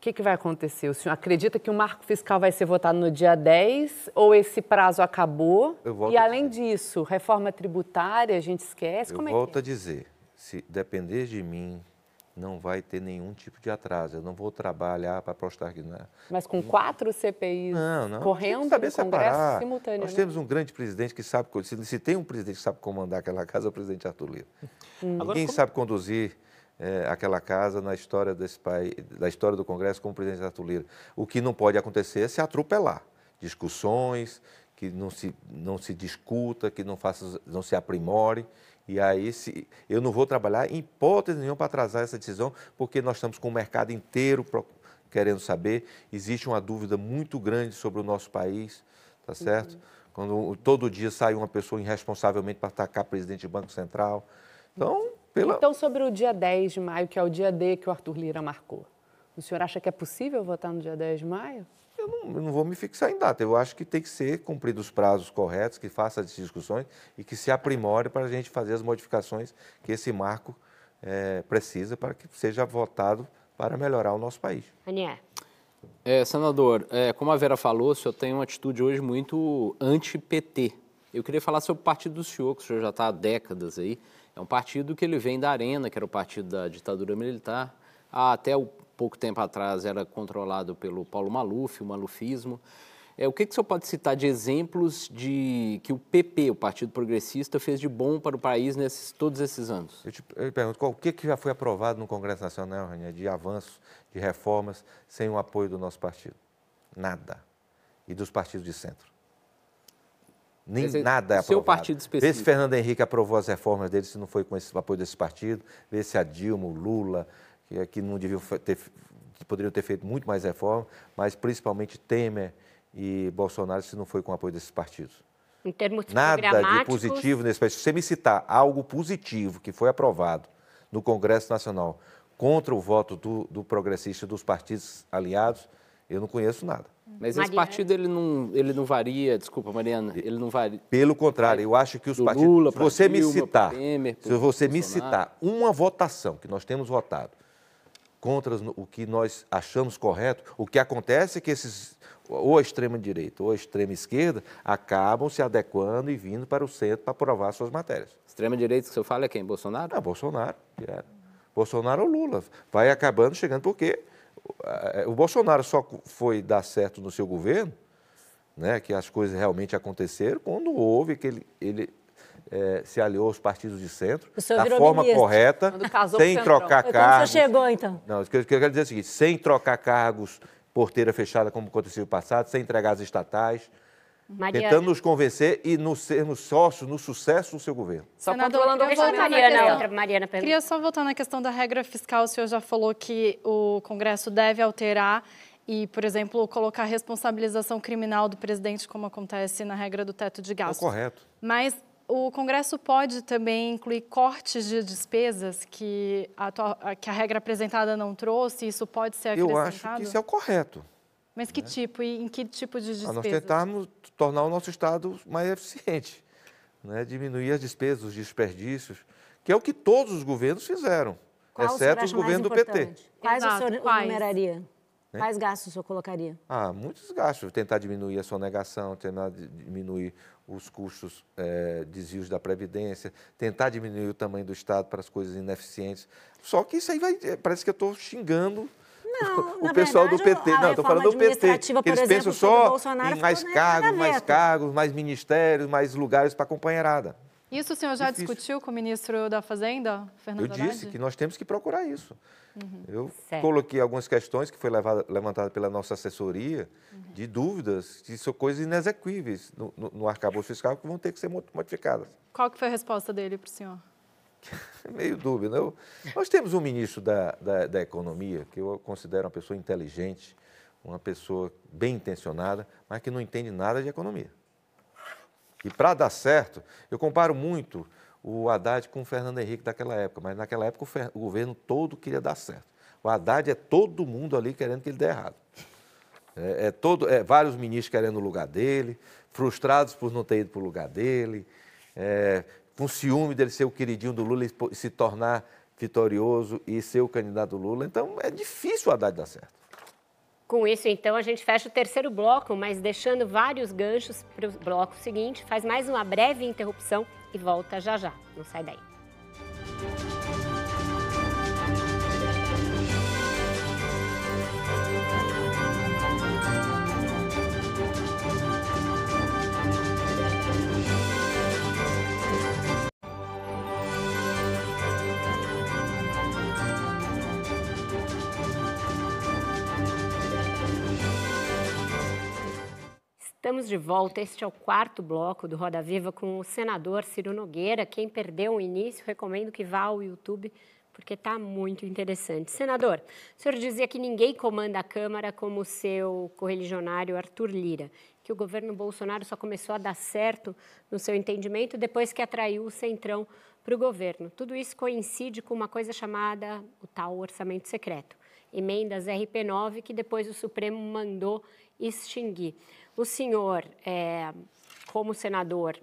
O que, que vai acontecer? O senhor acredita que o marco fiscal vai ser votado no dia 10 ou esse prazo acabou? Eu volto E além disso, reforma tributária, a gente esquece? Eu Como é volto que a dizer, se depender de mim, não vai ter nenhum tipo de atraso. Eu não vou trabalhar para prostagnar. é? Mas com quatro CPIs Não, não. correndo saber no Congresso separar. simultaneamente. Nós temos um grande presidente que sabe, se, tem um presidente que sabe comandar aquela <laughs> casa, é o presidente Arthur Lira. Ninguém sabe conduzir eh, aquela casa na história desse país, da história do Congresso como presidente Arthur Lira. O que não pode acontecer é se atropelar. Discussões, que não se, não se discuta, que não, faça, não se aprimore. E aí, se, eu não vou trabalhar em hipótese nenhuma para atrasar essa decisão, porque nós estamos com o mercado inteiro querendo saber. Existe uma dúvida muito grande sobre o nosso país, tá certo? Quando todo dia sai uma pessoa irresponsavelmente para atacar presidente do Banco Central. Então, pela, Então, sobre o dia 10 de maio, que é o dia D que o Arthur Lira marcou, o senhor acha que é possível votar no dia 10 de maio? eu, não, eu não vou me fixar em data. Eu acho que tem que ser cumpridos os prazos corretos, que faça as discussões e que se aprimore para a gente fazer as modificações que esse marco eh, precisa para que seja votado para melhorar o nosso país. Anier, É, senador, é, como a Vera falou, o senhor tem uma atitude hoje muito anti-PT. Eu queria falar sobre o partido do senhor, que o senhor já está há décadas aí. É um partido que ele vem da Arena, que era o partido da ditadura militar. Há até pouco tempo atrás era controlado pelo Paulo Maluf, o malufismo. É, o que, que o senhor pode citar de exemplos de que o PP, o Partido Progressista, fez de bom para o país nesses todos esses anos? Eu te eu pergunto, qual, o que, que já foi aprovado no Congresso Nacional, Ranier, de avanços, de reformas, sem o apoio do nosso partido? Nada. E dos partidos de centro. Nem é, nada é o seu aprovado. partido Vê se específico. Fernando Henrique aprovou as reformas dele, se não foi com esse apoio desse partido. Vê se a Dilma, o Lula, que, que não deviam ter, que poderiam ter feito muito mais reforma, mas principalmente Temer e Bolsonaro, se não foi com o apoio desses partidos. em termos Nada de positivo nesse país. Se você me citar algo positivo que foi aprovado no Congresso Nacional contra o voto do, do progressista dos partidos aliados, eu não conheço nada. Mas esse Mariana. partido ele não, ele não varia, desculpa, Mariana, ele não varia. Pelo contrário, eu acho que os Do partidos. Lula se você me Dilma, citar, pro Temer, se você me Bolsonaro. citar uma votação que nós temos votado contra o que nós achamos correto. O que acontece é que esses, ou a extrema-direita ou a extrema-esquerda, acabam se adequando e vindo para o centro para aprovar suas matérias. Extrema-direita que você fala é quem? Bolsonaro? É, Bolsonaro. É. Bolsonaro ou Lula. Vai acabando chegando, porque eh, o Bolsonaro só foi dar certo no seu governo, né, que as coisas realmente aconteceram, quando houve que ele, ele é, se aliou aos partidos de centro da forma ministro. correta, sem trocar cargos. Quando você chegou, então? Não, o que eu quero dizer é o seguinte, sem trocar cargos, porteira fechada, como aconteceu no passado, sem entregar as estatais, Mariana. tentando nos convencer e nos sermos sócios no sucesso do seu governo. Só controlando a Mariana, outra Mariana Queria só voltar na questão da regra fiscal. O senhor já falou que o Congresso deve alterar e, por exemplo, colocar responsabilização criminal do presidente, como acontece na regra do teto de gastos. É correto. Mas o Congresso pode também incluir cortes de despesas que a, que a regra apresentada não trouxe? Isso pode ser acrescentado? Eu acho que isso é o correto. Mas que né? tipo? E em que tipo de despesas? nós tentarmos tornar o nosso Estado mais eficiente, né? diminuir as despesas, os desperdícios, que é o que todos os governos fizeram, Qual exceto os governos do PT. Quais Exato. o senhor Quais? numeraria? Né? Quais gastos o senhor colocaria? Ah, muitos gastos. Tentar diminuir a sonegação, tentar diminuir os custos, é, desvios da Previdência, tentar diminuir o tamanho do Estado para as coisas ineficientes. Só que isso aí vai. É, parece que eu estou xingando não, o pessoal verdade, do PT. Não, estou falando do PT. Eles exemplo, pensam só em mais cargos, mais cargos, mais ministérios, mais lugares para a companheirada. Isso o senhor já Difícil. discutiu com o ministro da Fazenda, Fernando Eu disse que nós temos que procurar isso. Uhum. Eu certo. coloquei algumas questões que foi levada, levantada pela nossa assessoria uhum. de dúvidas, que são coisas inexequíveis no, no, no arcabouço fiscal que vão ter que ser modificadas. Qual que foi a resposta dele para o senhor? <laughs> Meio dúvida. Eu, nós temos um ministro da, da, da Economia que eu considero uma pessoa inteligente, uma pessoa bem intencionada, mas que não entende nada de economia. E para dar certo, eu comparo muito o Haddad com o Fernando Henrique daquela época, mas naquela época o, o governo todo queria dar certo. O Haddad é todo mundo ali querendo que ele dê errado. É, é todo, é, vários ministros querendo o lugar dele, frustrados por não ter ido para o lugar dele, é, com ciúme dele ser o queridinho do Lula e se tornar vitorioso e ser o candidato Lula. Então é difícil o Haddad dar certo. Com isso, então, a gente fecha o terceiro bloco, mas deixando vários ganchos para o bloco seguinte, faz mais uma breve interrupção e volta já já. Não sai daí. Estamos de volta. Este é o quarto bloco do Roda Viva com o senador Ciro Nogueira. Quem perdeu o início, recomendo que vá ao YouTube, porque está muito interessante. Senador, o senhor dizia que ninguém comanda a Câmara como o seu correligionário Arthur Lira, que o governo Bolsonaro só começou a dar certo, no seu entendimento, depois que atraiu o Centrão para o governo. Tudo isso coincide com uma coisa chamada o tal orçamento secreto, emendas RP9, que depois o Supremo mandou extinguir. O senhor, é, como senador,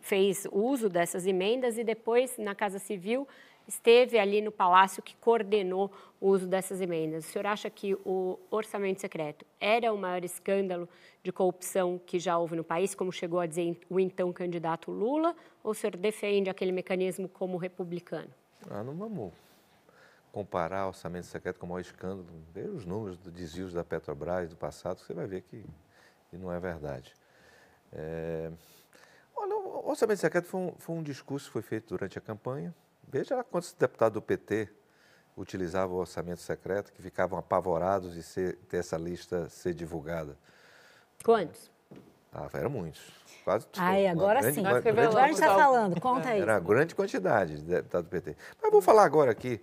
fez uso dessas emendas e depois, na Casa Civil, esteve ali no Palácio que coordenou o uso dessas emendas. O senhor acha que o orçamento secreto era o maior escândalo de corrupção que já houve no país, como chegou a dizer o então candidato Lula, ou o senhor defende aquele mecanismo como republicano? Ah, não vamos comparar o orçamento secreto com o maior escândalo. Veja os números dos desvios da Petrobras do passado, você vai ver que e não é verdade. É... Olha, o orçamento secreto foi um, foi um discurso que foi feito durante a campanha. Veja quantos deputados do PT utilizavam o orçamento secreto, que ficavam apavorados de ser, ter essa lista ser divulgada. Quantos? Ah, eram muitos. Quase Ai, agora grande, sim. Uma, grande, agora a gente está falando, conta aí. Era uma grande quantidade de deputados do PT. Mas vou falar agora aqui,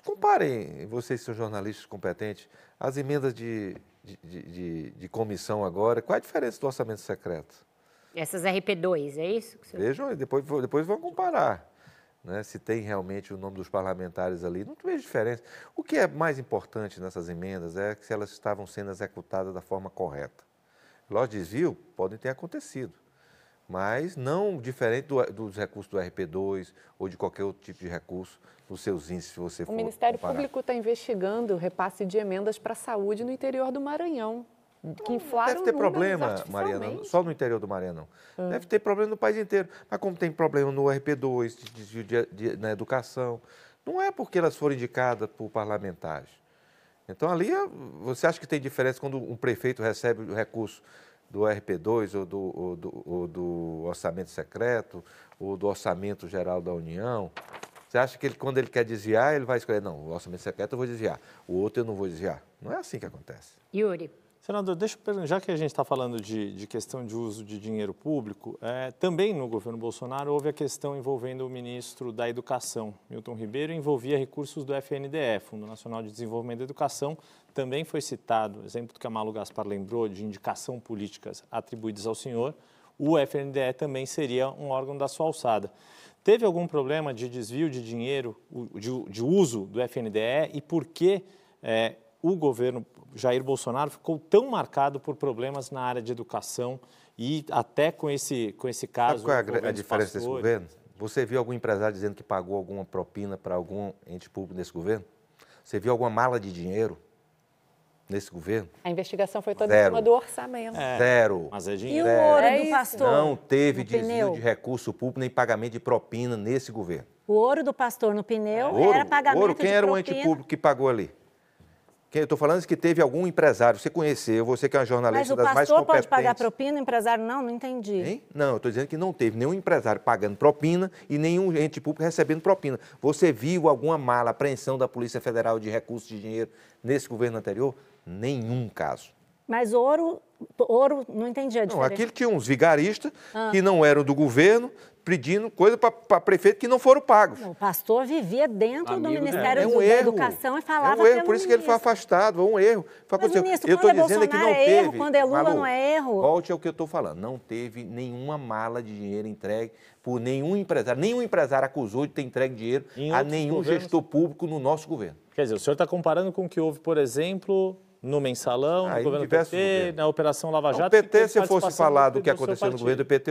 comparem, vocês, seus jornalistas competentes, as emendas de de, de, de, comissão agora. Qual é a diferença do orçamento secreto? Essas RP2, é isso? Você... Vejam, depois, depois vão comparar. Né, se tem realmente o nome dos parlamentares ali, não vejo diferença. O que é mais importante nessas emendas é que se elas estavam sendo executadas da forma correta. Los desvio podem ter acontecido, mas não diferente do, dos recursos do RP2 ou de qualquer outro tipo de recurso nos seus índices, se você o for O Ministério comparar. Público está investigando o repasse de emendas para a saúde no interior do Maranhão. Que inflaram Deve ter problema. Mariana, só no interior do Maranhão. não. Deve ter problema no país inteiro. Mas como tem problema no RP2, de, de- de- na educação, não é porque elas foram indicadas por parlamentares. Então ali, você acha que tem diferença quando um prefeito recebe o recurso do RP2 ou do, ou do- ou do orçamento secreto ou do orçamento geral da União? Você acha que ele, quando ele quer desviar, ele vai escolher, não, o orçamento secreto eu vou desviar, o outro eu não vou desviar. Não é assim que acontece. Yuri. Senador, deixa eu perguntar, já que a gente está falando de, de questão de uso de dinheiro público, é, também no governo Bolsonaro houve a questão envolvendo o ministro da Educação, Milton Ribeiro, envolvia recursos do FNDE, Fundo Nacional de Desenvolvimento da Educação, também foi citado, exemplo do que a Malu Gaspar lembrou, de indicação políticas atribuídas ao senhor, o FNDE também seria um órgão da sua alçada. Teve algum problema de desvio de dinheiro, de, de uso do FNDE e por que é, o governo Jair Bolsonaro ficou tão marcado por problemas na área de educação e até com esse, com esse caso. Sabe qual é a, a diferença desse governo? Você viu algum empresário dizendo que pagou alguma propina para algum ente público nesse governo? Você viu alguma mala de dinheiro nesse governo? A investigação foi toda em Zero. cima do orçamento. É, Zero. Mas é E o dinheiro. ouro É do pastor? Não teve no desvio pneu? de recurso público nem pagamento de propina nesse governo. O ouro do pastor no pneu Ouro, era pagamento ouro, quem de era o ente público que pagou ali? Quem, eu estou falando é que teve algum empresário, você conheceu, você que é uma Mas jornalista o das mais pastor pode competentes. pagar propina, o empresário não? Não entendi. Hein? Não, eu estou dizendo que não teve nenhum empresário pagando propina e nenhum ente público recebendo propina. Você viu alguma mala, apreensão da Polícia Federal de recursos de dinheiro nesse governo anterior? Nenhum caso. Mas ouro, ouro, não entendi a Não, diferença. aquilo tinha uns vigaristas Ah. que não eram do governo pedindo coisa para prefeito que não foram pagos. O pastor vivia dentro do Amigo Ministério É um do- da erro. Educação e falava É um erro, pelo por isso que ele foi afastado, é um erro. Foi Mas, ministro, eu quando estou é dizendo que não é teve. erro, quando é Lula Malu, não é erro. Volte ao que eu estou falando. Não teve nenhuma mala de dinheiro entregue por nenhum empresário. Nenhum empresário acusou de ter entregue dinheiro Em a nenhum governos- gestor público no nosso governo. Quer dizer, o senhor está comparando com o que houve, por exemplo, no mensalão, Ah, no governo PT, governos. na Operação Lava Jato. o PT, se eu fosse falar do- que aconteceu no governo do PT,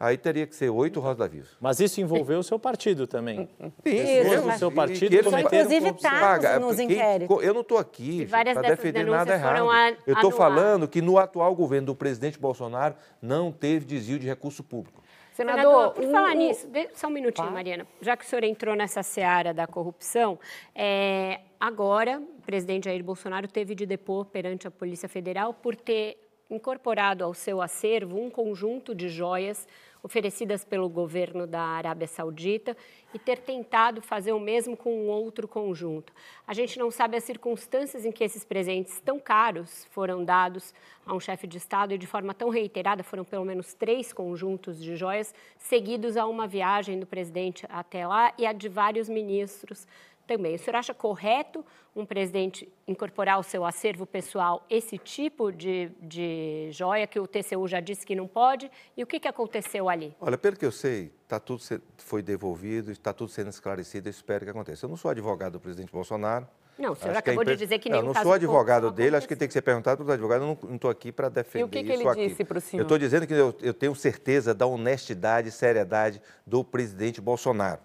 aí teria que ser oito Rosa Viva. Mas isso envolveu o seu partido também. Sim, Isso, mas- seu partido que eles- Inclusive, tá Paga, nos inquéritos. Eu não estou aqui para defender nada errado. eu estou falando que no atual governo do presidente Bolsonaro não teve desvio de recurso público. Senador, por o- falar o- nisso, só um minutinho, Tá. Mariana. Já que o senhor entrou nessa seara da corrupção, é, agora o presidente Jair Bolsonaro teve de depor perante a Polícia Federal por ter incorporado ao seu acervo um conjunto de joias oferecidas pelo governo da Arábia Saudita e ter tentado fazer o mesmo com um outro conjunto. A gente não sabe as circunstâncias em que esses presentes tão caros foram dados a um chefe de Estado e de forma tão reiterada, foram pelo menos três conjuntos de joias, seguidos a uma viagem do presidente até lá e a de vários ministros também. O senhor acha correto um presidente incorporar ao seu acervo pessoal esse tipo de, de joia que o TCU já disse que não pode? E o que, que aconteceu ali? Olha, pelo que eu sei, tá tudo foi devolvido, está tudo sendo esclarecido, eu espero que aconteça. Eu não sou advogado do presidente Bolsonaro. Não, o senhor Acho que a acabou de dizer que não, eu não sou advogado dele, acho que tem que ser perguntado para o advogado, eu não estou aqui para defender que que isso ele aqui. disse pro senhor? Eu estou dizendo que eu, eu tenho certeza da honestidade e seriedade do presidente Bolsonaro,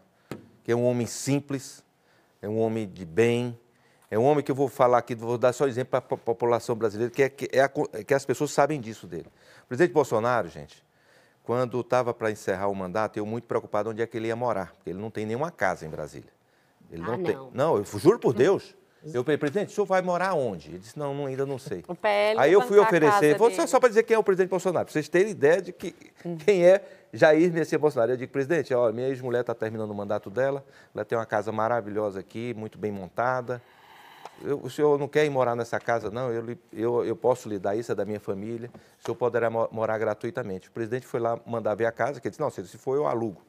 que é um homem simples, é um homem de bem, é um homem que eu vou falar aqui, vou dar só exemplo para a população brasileira, que, é, que, é a que as pessoas sabem disso dele. O presidente Bolsonaro, gente, quando estava para encerrar o mandato, eu muito preocupado onde é que ele ia morar, porque ele não tem nenhuma casa em Brasília. Ele Ah, não tem. não. Não, eu juro por Deus. Eu falei, presidente, o senhor vai morar onde? Ele disse, não, não, ainda não sei. O PL Aí eu fui oferecer, vou só, só para dizer quem é o presidente Bolsonaro, para vocês terem ideia de que, quem é Jair Messias Bolsonaro. Eu digo, presidente, minha ex-mulher está terminando o mandato dela, ela tem uma casa maravilhosa aqui, muito bem montada. Eu- o senhor não quer ir morar nessa casa, não? Eu, eu, eu posso lhe dar isso, é da minha família. O senhor poderá mo- morar gratuitamente. O presidente foi lá mandar ver a casa, que ele disse, não, se for, eu alugo.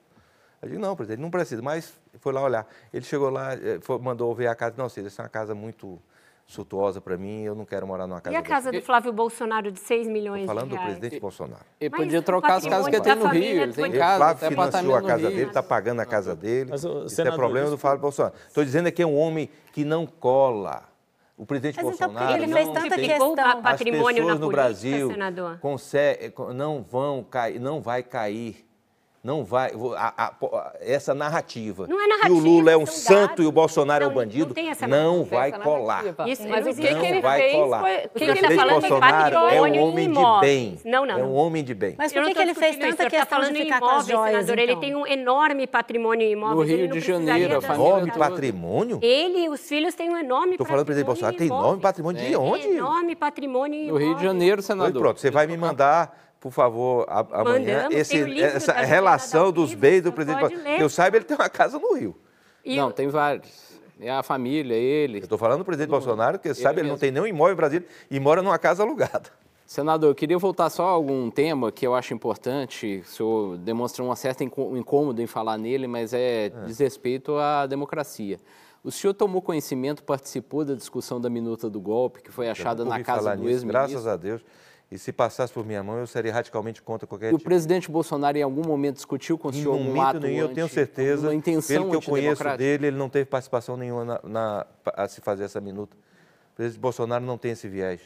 Eu digo, não, presidente, não precisa, mas foi lá olhar. Ele chegou lá, eh, foi- mandou ver a casa, não, Cida, essa é uma casa muito suntuosa para mim, eu não quero morar numa casa E a dessa." casa do Flávio Bolsonaro de 6 milhões Tô falando de do presidente Bolsonaro. Ele podia o trocar as casas que ele tem no Rio. Ele tem O casa, Flávio financiou a casa dele, está pagando a casa dele. Mas, ô, Isso é problema do. Flávio Bolsonaro. Estou dizendo é que é um homem que não cola. O presidente Mas então, Bolsonaro ele fez tanta questão. As patrimônio pessoas na no política, Brasil senador. conse- não vão cair, não vai cair. Não vai. a- a- a- essa narrativa. Não é Que narrativa, o Lula é um são santo dados. e o Bolsonaro é Não, um bandido. não tem essa Não vai essa colar. Isso, Mas o isso que, que ele vai fez colar. foi... O que ele tá presidente falando Bolsonaro é um patrimônio homem de imóveis. bem. Não, não. É um homem de bem. Mas por que, que ele fez isso, tanta o senhor questão tá de falando ficar em com as imóveis, joias, senador. Ele então? tem um enorme patrimônio em imóveis. No ele Rio de Janeiro, a família Enorme cidades. patrimônio? Ele e os filhos têm um enorme Estou falando do presidente Bolsonaro. Tem enorme patrimônio de onde? Enorme patrimônio em No Rio de imóveis. Janeiro, senador. pronto, você vai me mandar, por favor, a- amanhã, Mandamos, esse- essa relação dos bens do presidente ler. Eu saiba, ele tem uma casa no Rio. E Não, o- tem vários. É a família, ele. Eu estou falando do presidente Bolsonaro, que sabe, ele não mesmo. tem nenhum imóvel em Brasília e mora numa casa alugada. Senador, eu queria voltar só a algum tema que eu acho importante. O senhor demonstra um certo incô- incômodo em falar nele, mas é diz respeito à democracia. O senhor tomou conhecimento, participou da discussão da minuta do golpe, que foi achada na casa do nisso, Graças ex-ministro? a Deus. E se passasse por minha mão, eu seria radicalmente contra qualquer E o tipo presidente Bolsonaro em algum momento discutiu com o senhor algum momento ato nenhum, eu tenho anti- certeza, pelo que eu conheço dele, ele não teve participação nenhuma na, na- a se fazer essa minuta. O presidente Bolsonaro não tem esse viés.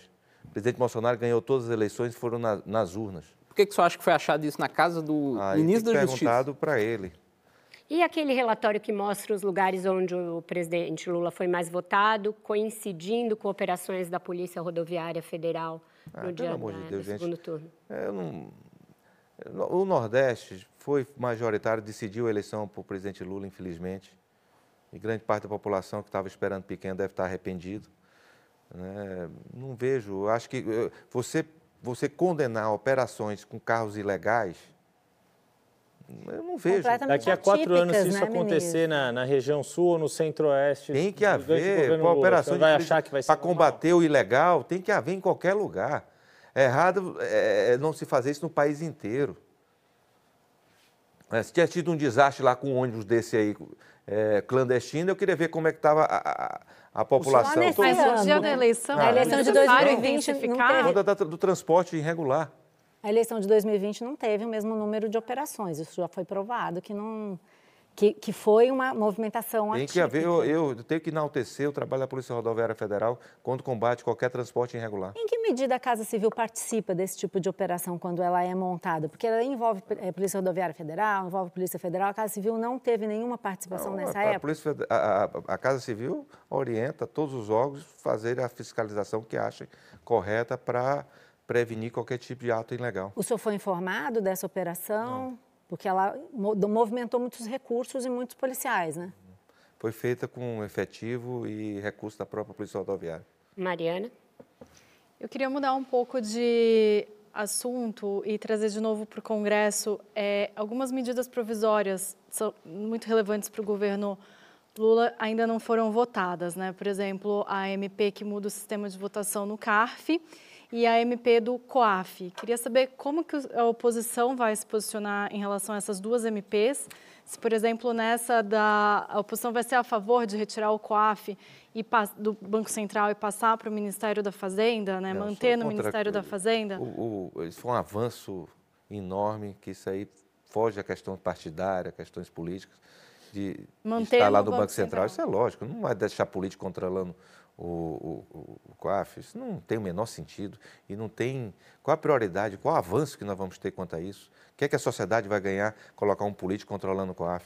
O presidente Bolsonaro ganhou todas as eleições e foram na- nas urnas. Por que, que o senhor acha que foi achado isso na casa do Aí ministro tem da Justiça? perguntado para ele. E aquele relatório que mostra os lugares onde o presidente Lula foi mais votado, coincidindo com operações da Polícia Rodoviária Federal Ah, no pelo dia amor da- de Deus, gente. segundo turno? É, eu não- O Nordeste foi majoritário, decidiu a eleição para o presidente Lula, infelizmente. E grande parte da população que estava esperando pequeno deve estar arrependido. né? Não vejo, acho que eh, você, você condenar operações com carros ilegais, eu não vejo. Daqui a quatro anos, se isso né, acontecer na, na região sul ou no centro-oeste... Tem que haver, Lula, operação o senhor vai achar que vai ser para combater o ilegal, tem que haver em qualquer lugar. É errado é, não se fazer isso no país inteiro. É, se tinha tido um desastre lá com um ônibus desse aí, é, clandestino, eu queria ver como é que estava a, a, a população. Mas no dia da eleição, Na é eleição de necessário 2020 não teve- do transporte irregular. A eleição de 2020 não teve o mesmo número de operações. Isso já foi provado que não que, que foi uma movimentação Tem que haver, eu, eu tenho que enaltecer o trabalho da Polícia Rodoviária Federal quando combate qualquer transporte irregular. Em que medida a Casa Civil participa desse tipo de operação quando ela é montada? Porque ela envolve eh, Polícia Rodoviária Federal, envolve Polícia Federal. A Casa Civil não teve nenhuma participação Não, nessa a, a época. Polícia a, a- a Casa Civil orienta todos os órgãos a fazer a fiscalização que achem correta para prevenir qualquer tipo de ato ilegal. O senhor foi informado dessa operação? Porque ela mo- movimentou muitos recursos e muitos policiais, né? Foi feita com efetivo e recurso da própria Polícia Rodoviária. Mariana? Eu queria mudar um pouco de assunto e trazer de novo para o Congresso é, algumas medidas provisórias são muito relevantes para o governo Lula ainda não foram votadas, né? Por exemplo, a MP que muda o sistema de votação no CARF e a MP do COAF. Queria saber como que a oposição vai se posicionar em relação a essas duas MPs. Se, por exemplo, nessa da a oposição vai ser a favor de retirar o COAF e do Banco Central e passar para o Ministério da Fazenda, né? Não, manter no Ministério da Fazenda. O, o, isso foi um avanço enorme, que isso aí foge à questão partidária, questões políticas, de, de Manter estar lá no no Banco, Banco Central. Central. Isso é lógico, não vai deixar político controlando o, o, o, COAF, isso não tem o menor sentido e não tem... Qual a prioridade, qual o avanço que nós vamos ter quanto a isso? O que é que a sociedade vai ganhar colocar um político controlando o COAF?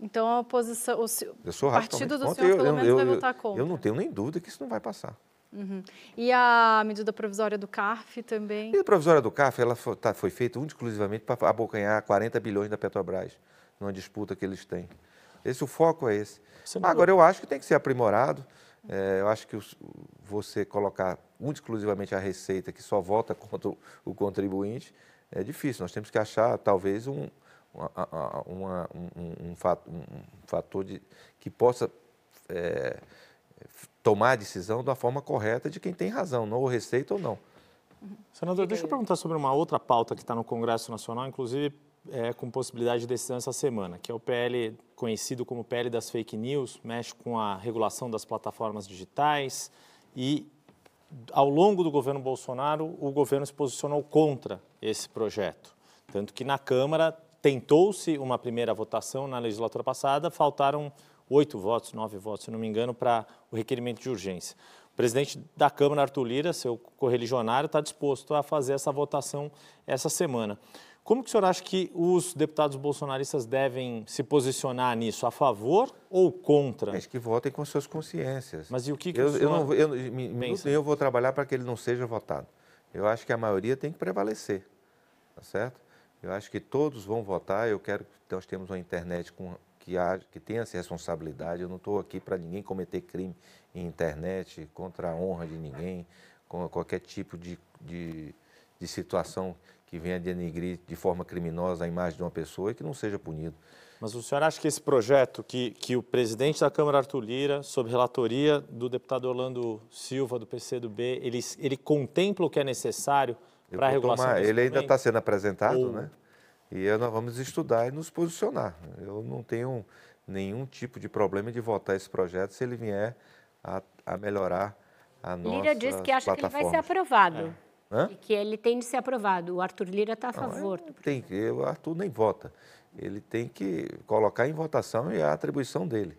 Então a oposição, o, se- Eu sou o partido do contra, senhor eu- pelo eu- menos eu- vai eu- votar contra. Eu não tenho nem dúvida que isso não vai passar. Uhum. E a medida provisória do CARF também. A provisória do CAF ela foi, tá- foi feita única e exclusivamente para abocanhar 40 bilhões da Petrobras, numa disputa que eles têm. Esse, o foco é esse. Agora, eu acho que tem que ser aprimorado. É, eu acho que você colocar e exclusivamente a receita, que só vota contra o, contribuinte, é difícil. Nós temos que achar, talvez, um, uma- uma- um, um- um fato- um fator de, que possa é, tomar a decisão da forma correta de quem tem razão, não ou receita ou não. Senador, deixa eu perguntar sobre uma outra pauta que está no Congresso Nacional, inclusive é, com possibilidade de decisão essa semana, que é o PL conhecido como PL das fake news, mexe com a regulação das plataformas digitais e ao longo do governo Bolsonaro, o governo se posicionou contra esse projeto. Tanto que na Câmara tentou-se uma primeira votação na legislatura passada, faltaram oito votos, nove votos, se não me engano, para o requerimento de urgência. O presidente da Câmara, Arthur Lira, seu correligionário, está disposto a fazer essa votação essa semana. Como que o senhor acha que os deputados bolsonaristas devem se posicionar nisso? A favor ou contra? Acho que votem com as suas consciências. Mas e o que, que eu, o senhor eu não, eu, me, eu vou trabalhar para que ele não seja votado. Eu acho que a maioria tem que prevalecer, tá certo? Eu acho que todos vão votar. Eu quero que nós temos uma internet com, que, há, que tenha essa responsabilidade. Eu não estou aqui para ninguém cometer crime em internet, contra a honra de ninguém, com qualquer tipo de, de, de situação que venha denegrir de forma criminosa a imagem de uma pessoa e que não seja punido. Mas o senhor acha que esse projeto que, que o presidente da Câmara, Arthur Lira, sob relatoria do deputado Orlando Silva, do PCdoB, ele, ele contempla o que é necessário para a regulação tomar, Ele ainda está sendo apresentado, Ou... né? E nós vamos estudar e nos posicionar. Eu não tenho nenhum tipo de problema de votar esse projeto se ele vier a, a melhorar a nossa Lira disse que acha que ele vai ser aprovado. É. E que ele tem de ser aprovado. O Arthur Lira está a favor. Não, tem que, o Arthur nem vota. Ele tem que colocar em votação e a atribuição dele.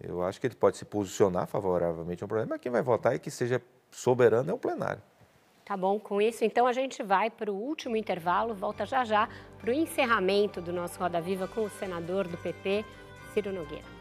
Eu acho que ele pode se posicionar favoravelmente ao problema, mas quem vai votar e que seja soberano é o plenário. Tá bom, com isso, então a gente vai para o último intervalo, volta já já para o encerramento do nosso Roda Viva com o senador do PP, Ciro Nogueira.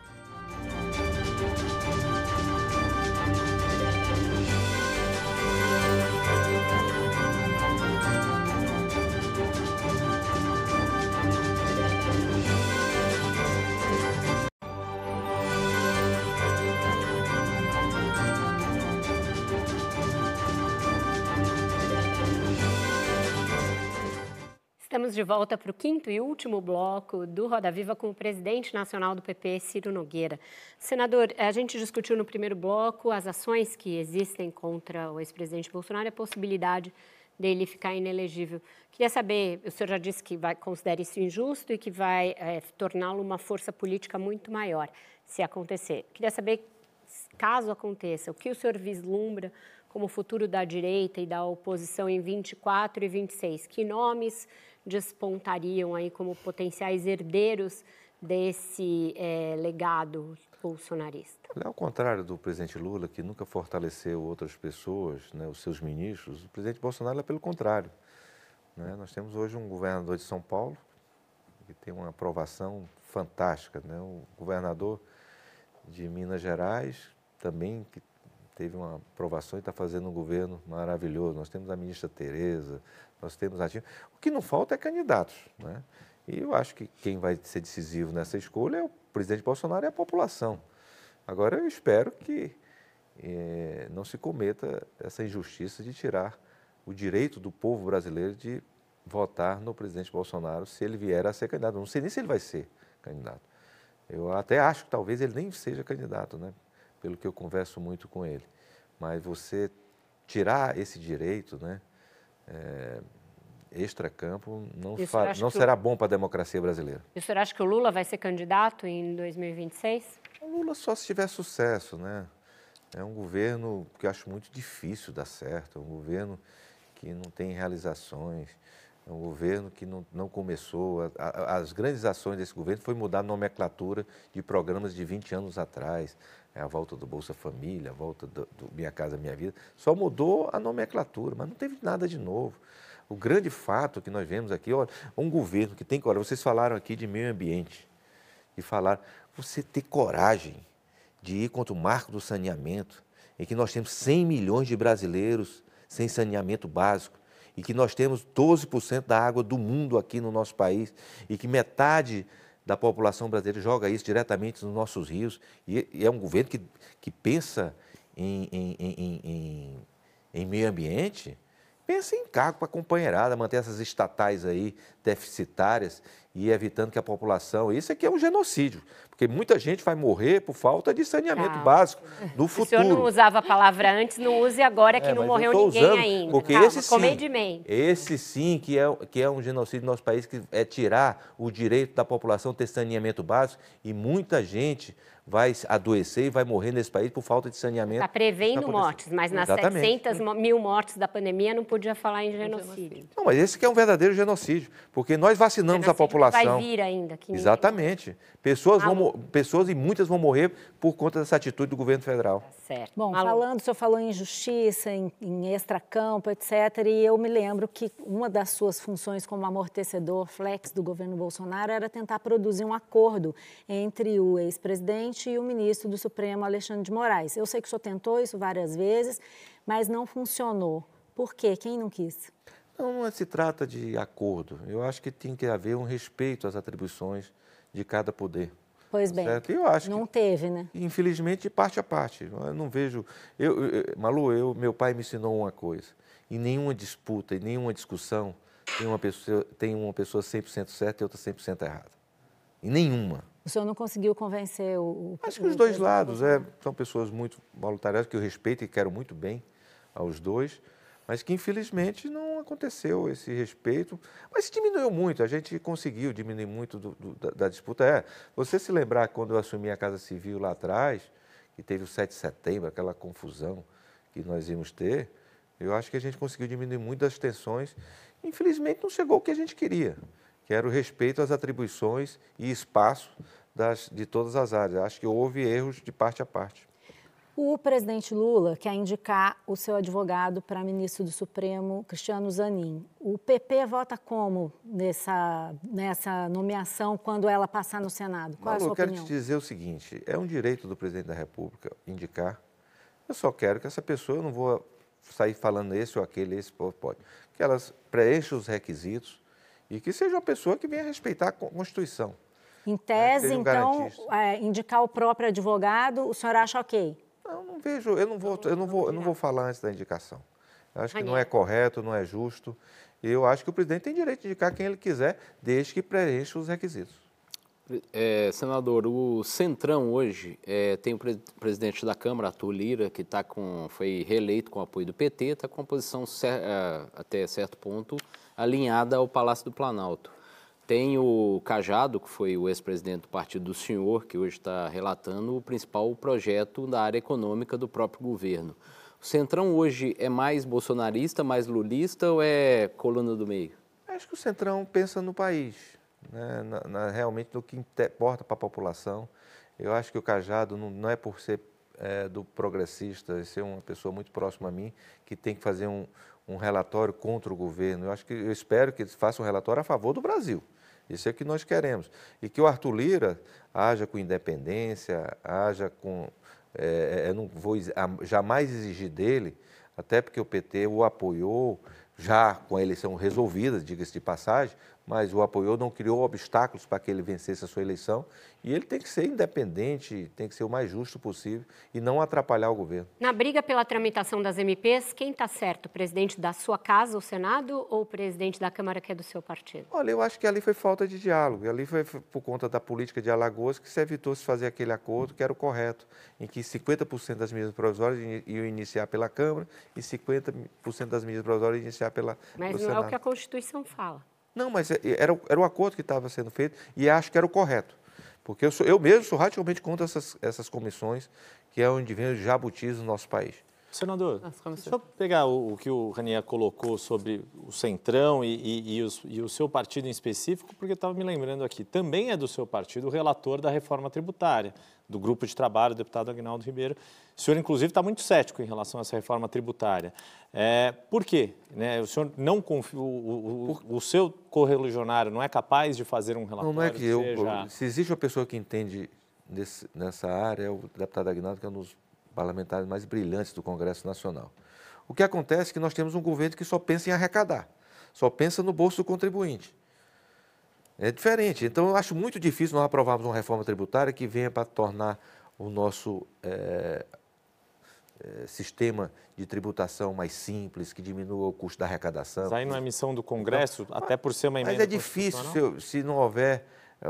Estamos de volta para o quinto e último bloco do Roda Viva com o presidente nacional do PP, Ciro Nogueira. Senador, a gente discutiu no primeiro bloco as ações que existem contra o ex-presidente Bolsonaro e a possibilidade dele ficar inelegível. Queria saber, o senhor já disse que vai considera isso injusto e que vai é, torná-lo uma força política muito maior, se acontecer. Queria saber, caso aconteça, o que o senhor vislumbra como futuro da direita e da oposição em 24 e 26? Que nomes despontariam aí como potenciais herdeiros desse é, legado bolsonarista? Ao contrário do presidente Lula, que nunca fortaleceu outras pessoas, né, os seus ministros, o presidente Bolsonaro é pelo contrário. Né? Nós temos hoje um governador de São Paulo que tem uma aprovação fantástica. Né? O governador de Minas Gerais também que teve uma aprovação e está fazendo um governo maravilhoso. Nós temos a ministra Tereza, nós temos ativo. O que não falta é candidatos. Né? E eu acho que quem vai ser decisivo nessa escolha é o presidente Bolsonaro e a população. Agora, eu espero que eh, não se cometa essa injustiça de tirar o direito do povo brasileiro de votar no presidente Bolsonaro se ele vier a ser candidato. Não sei nem se ele vai ser candidato. Eu até acho que talvez ele nem seja candidato, né? pelo que eu converso muito com ele. Mas você tirar esse direito, né? É, extracampo não, não será bom para a democracia brasileira. E o senhor acha que o Lula vai ser candidato em 2026? O Lula só se tiver sucesso, né? É um governo que eu acho muito difícil dar certo, é um governo que não tem realizações, é um governo que não, não começou. A, a, as grandes ações desse governo foi mudar a nomenclatura de programas de 20 anos atrás. É a volta do Bolsa Família, a volta do, do Minha Casa Minha Vida. Só mudou a nomenclatura, mas não teve nada de novo. O grande fato que nós vemos aqui, olha, um governo que tem coragem. Vocês falaram aqui de meio ambiente, e falaram, você ter coragem de ir contra o marco do saneamento, em que nós temos 100 milhões de brasileiros sem saneamento básico, e que nós temos 12% da água do mundo aqui no nosso país, e que metade da população brasileira joga isso diretamente nos nossos rios. E, e é um governo que, que pensa em, em, em, em meio ambiente, pensa em cargo para companheirada, manter essas estatais aí deficitárias e evitando que a população. Isso aqui é um genocídio, porque muita gente vai morrer por falta de saneamento Calma. básico no futuro. O senhor não usava a palavra antes, não use agora que é, não morreu ninguém usando, ainda. Porque Calma, esse sim, esse sim que é, que é um genocídio no nosso país, que é tirar o direito da população ter saneamento básico e muita gente vai adoecer e vai morrer nesse país por falta de saneamento. Está prevendo tá mortes, mas nas Exatamente. 700 mil mortes da pandemia não podia falar em genocídio. Não, mas esse que é um verdadeiro genocídio, porque nós vacinamos a população. Vai vir ainda. Que Exatamente. Pessoas, vão, pessoas e muitas vão morrer por conta dessa atitude do governo federal. Certo. Bom, Malu. falando, o senhor falou em justiça, em, em extracampo, etc. E eu me lembro que uma das suas funções como amortecedor flex do governo Bolsonaro era tentar produzir um acordo entre o ex-presidente e o ministro do Supremo, Alexandre de Moraes. Eu sei que o senhor tentou isso várias vezes, mas não funcionou. Por quê? Quem não quis? Não, não se trata de acordo. Eu acho que tem que haver um respeito às atribuições de cada poder. Pois bem, certo? eu acho não que, teve, né? Infelizmente, de parte a parte. Eu não vejo... Eu, eu, Malu, eu, meu pai me ensinou uma coisa. Em nenhuma disputa, em nenhuma discussão, tem uma pessoa, tem uma pessoa 100% certa e outra 100% errada. Em nenhuma. O senhor não conseguiu convencer o... Acho que os dois lados. É, são pessoas muito voluntariadas, que eu respeito e quero muito bem aos dois, mas que infelizmente não aconteceu esse respeito. Mas diminuiu muito, a gente conseguiu diminuir muito do, do, da, da, disputa. É, você se lembrar quando eu assumi a Casa Civil lá atrás, que teve o 7 de setembro, aquela confusão que nós íamos ter, eu acho que a gente conseguiu diminuir muito das tensões. Infelizmente não chegou o que a gente queria, que era o respeito às atribuições e espaço das, de todas as áreas. Acho que houve erros de parte a parte. O presidente Lula quer indicar o seu advogado para ministro do Supremo, Cristiano Zanin. O PP vota como nessa, nessa nomeação quando ela passar no Senado? Qual Malu, é a sua eu quero opinião? te dizer o seguinte: é um direito do presidente da República indicar. Eu só quero que essa pessoa, eu não vou sair falando esse ou aquele, esse pode, que elas preencham os requisitos e que seja uma pessoa que venha respeitar a Constituição. Em tese, um então, é, indicar o próprio advogado, o senhor acha ok? Não, não vejo, eu não vou, eu não vou, eu não vou falar antes da indicação. Eu acho que não é correto, não é justo. Eu acho que o presidente tem direito de indicar quem ele quiser, desde que preencha os requisitos. É, senador, o Centrão hoje é, tem o pre presidente da Câmara, Arthur Lira, que tá com, foi reeleito com apoio do PT, está com a posição é, até certo ponto alinhada ao Palácio do Planalto. Tem o Cajado, que foi o ex-presidente do partido do senhor, que hoje está relatando o principal projeto da área econômica do próprio governo. O Centrão hoje é mais bolsonarista, mais lulista ou é coluna do meio? Acho que o Centrão pensa no país, né? na, na, realmente no que importa para a população. Eu acho que o Cajado não, não é por ser é, do progressista, ser uma pessoa muito próxima a mim, que tem que fazer um, um relatório contra o governo. Eu acho que eu espero que eles façam um relatório a favor do Brasil. Isso é o que nós queremos. E que o Arthur Lira haja com independência, haja com. É, é eu não vou jamais exigir dele, até porque o PT o apoiou, já com a eleição resolvida, diga-se de passagem, mas o apoiou, não criou obstáculos para que ele vencesse a sua eleição. E ele tem que ser independente, tem que ser o mais justo possível e não atrapalhar o governo. Na briga pela tramitação das MPs, quem está certo? O presidente da sua casa, o Senado, ou o presidente da Câmara, que é do seu partido? Olha, eu acho que ali foi falta de diálogo. Ali foi por conta da política de Alagoas que se evitou se fazer aquele acordo que era o correto, em que 50% das medidas provisórias iam iniciar pela Câmara e 50% das medidas provisórias iam iniciar pela, Mas não Senado. é o que a Constituição fala. Não, mas é, era, era o acordo que estava sendo feito e acho que era o correto. Porque eu, sou, eu mesmo sou radicalmente contra essas, essas comissões, que é onde vem os jabutis no nosso país. Senador, deixa eu pegar o, o, que o Ranier colocou sobre o Centrão e, e, e, os, e o seu partido em específico, porque estava me lembrando aqui, também é do seu partido o relator da reforma tributária, do grupo de trabalho, o deputado Agnaldo Ribeiro. O senhor, inclusive, está muito cético em relação a essa reforma tributária. É, por quê? Né? O senhor não confia, o, o, o seu correligionário não é capaz de fazer um relatório? Não, não é que, que eu, seja... se existe uma pessoa que entende desse, nessa área, é o deputado Agnaldo, que é um dos parlamentares mais brilhantes do Congresso Nacional. O que acontece é que nós temos um governo que só pensa em arrecadar, só pensa no bolso do contribuinte. É diferente. Então, eu acho muito difícil nós aprovarmos uma reforma tributária que venha para tornar o nosso é, é, sistema de tributação mais simples, que diminua o custo da arrecadação. Mas aí não é missão do Congresso, então, até por ser uma emenda Mas é difícil se, se não houver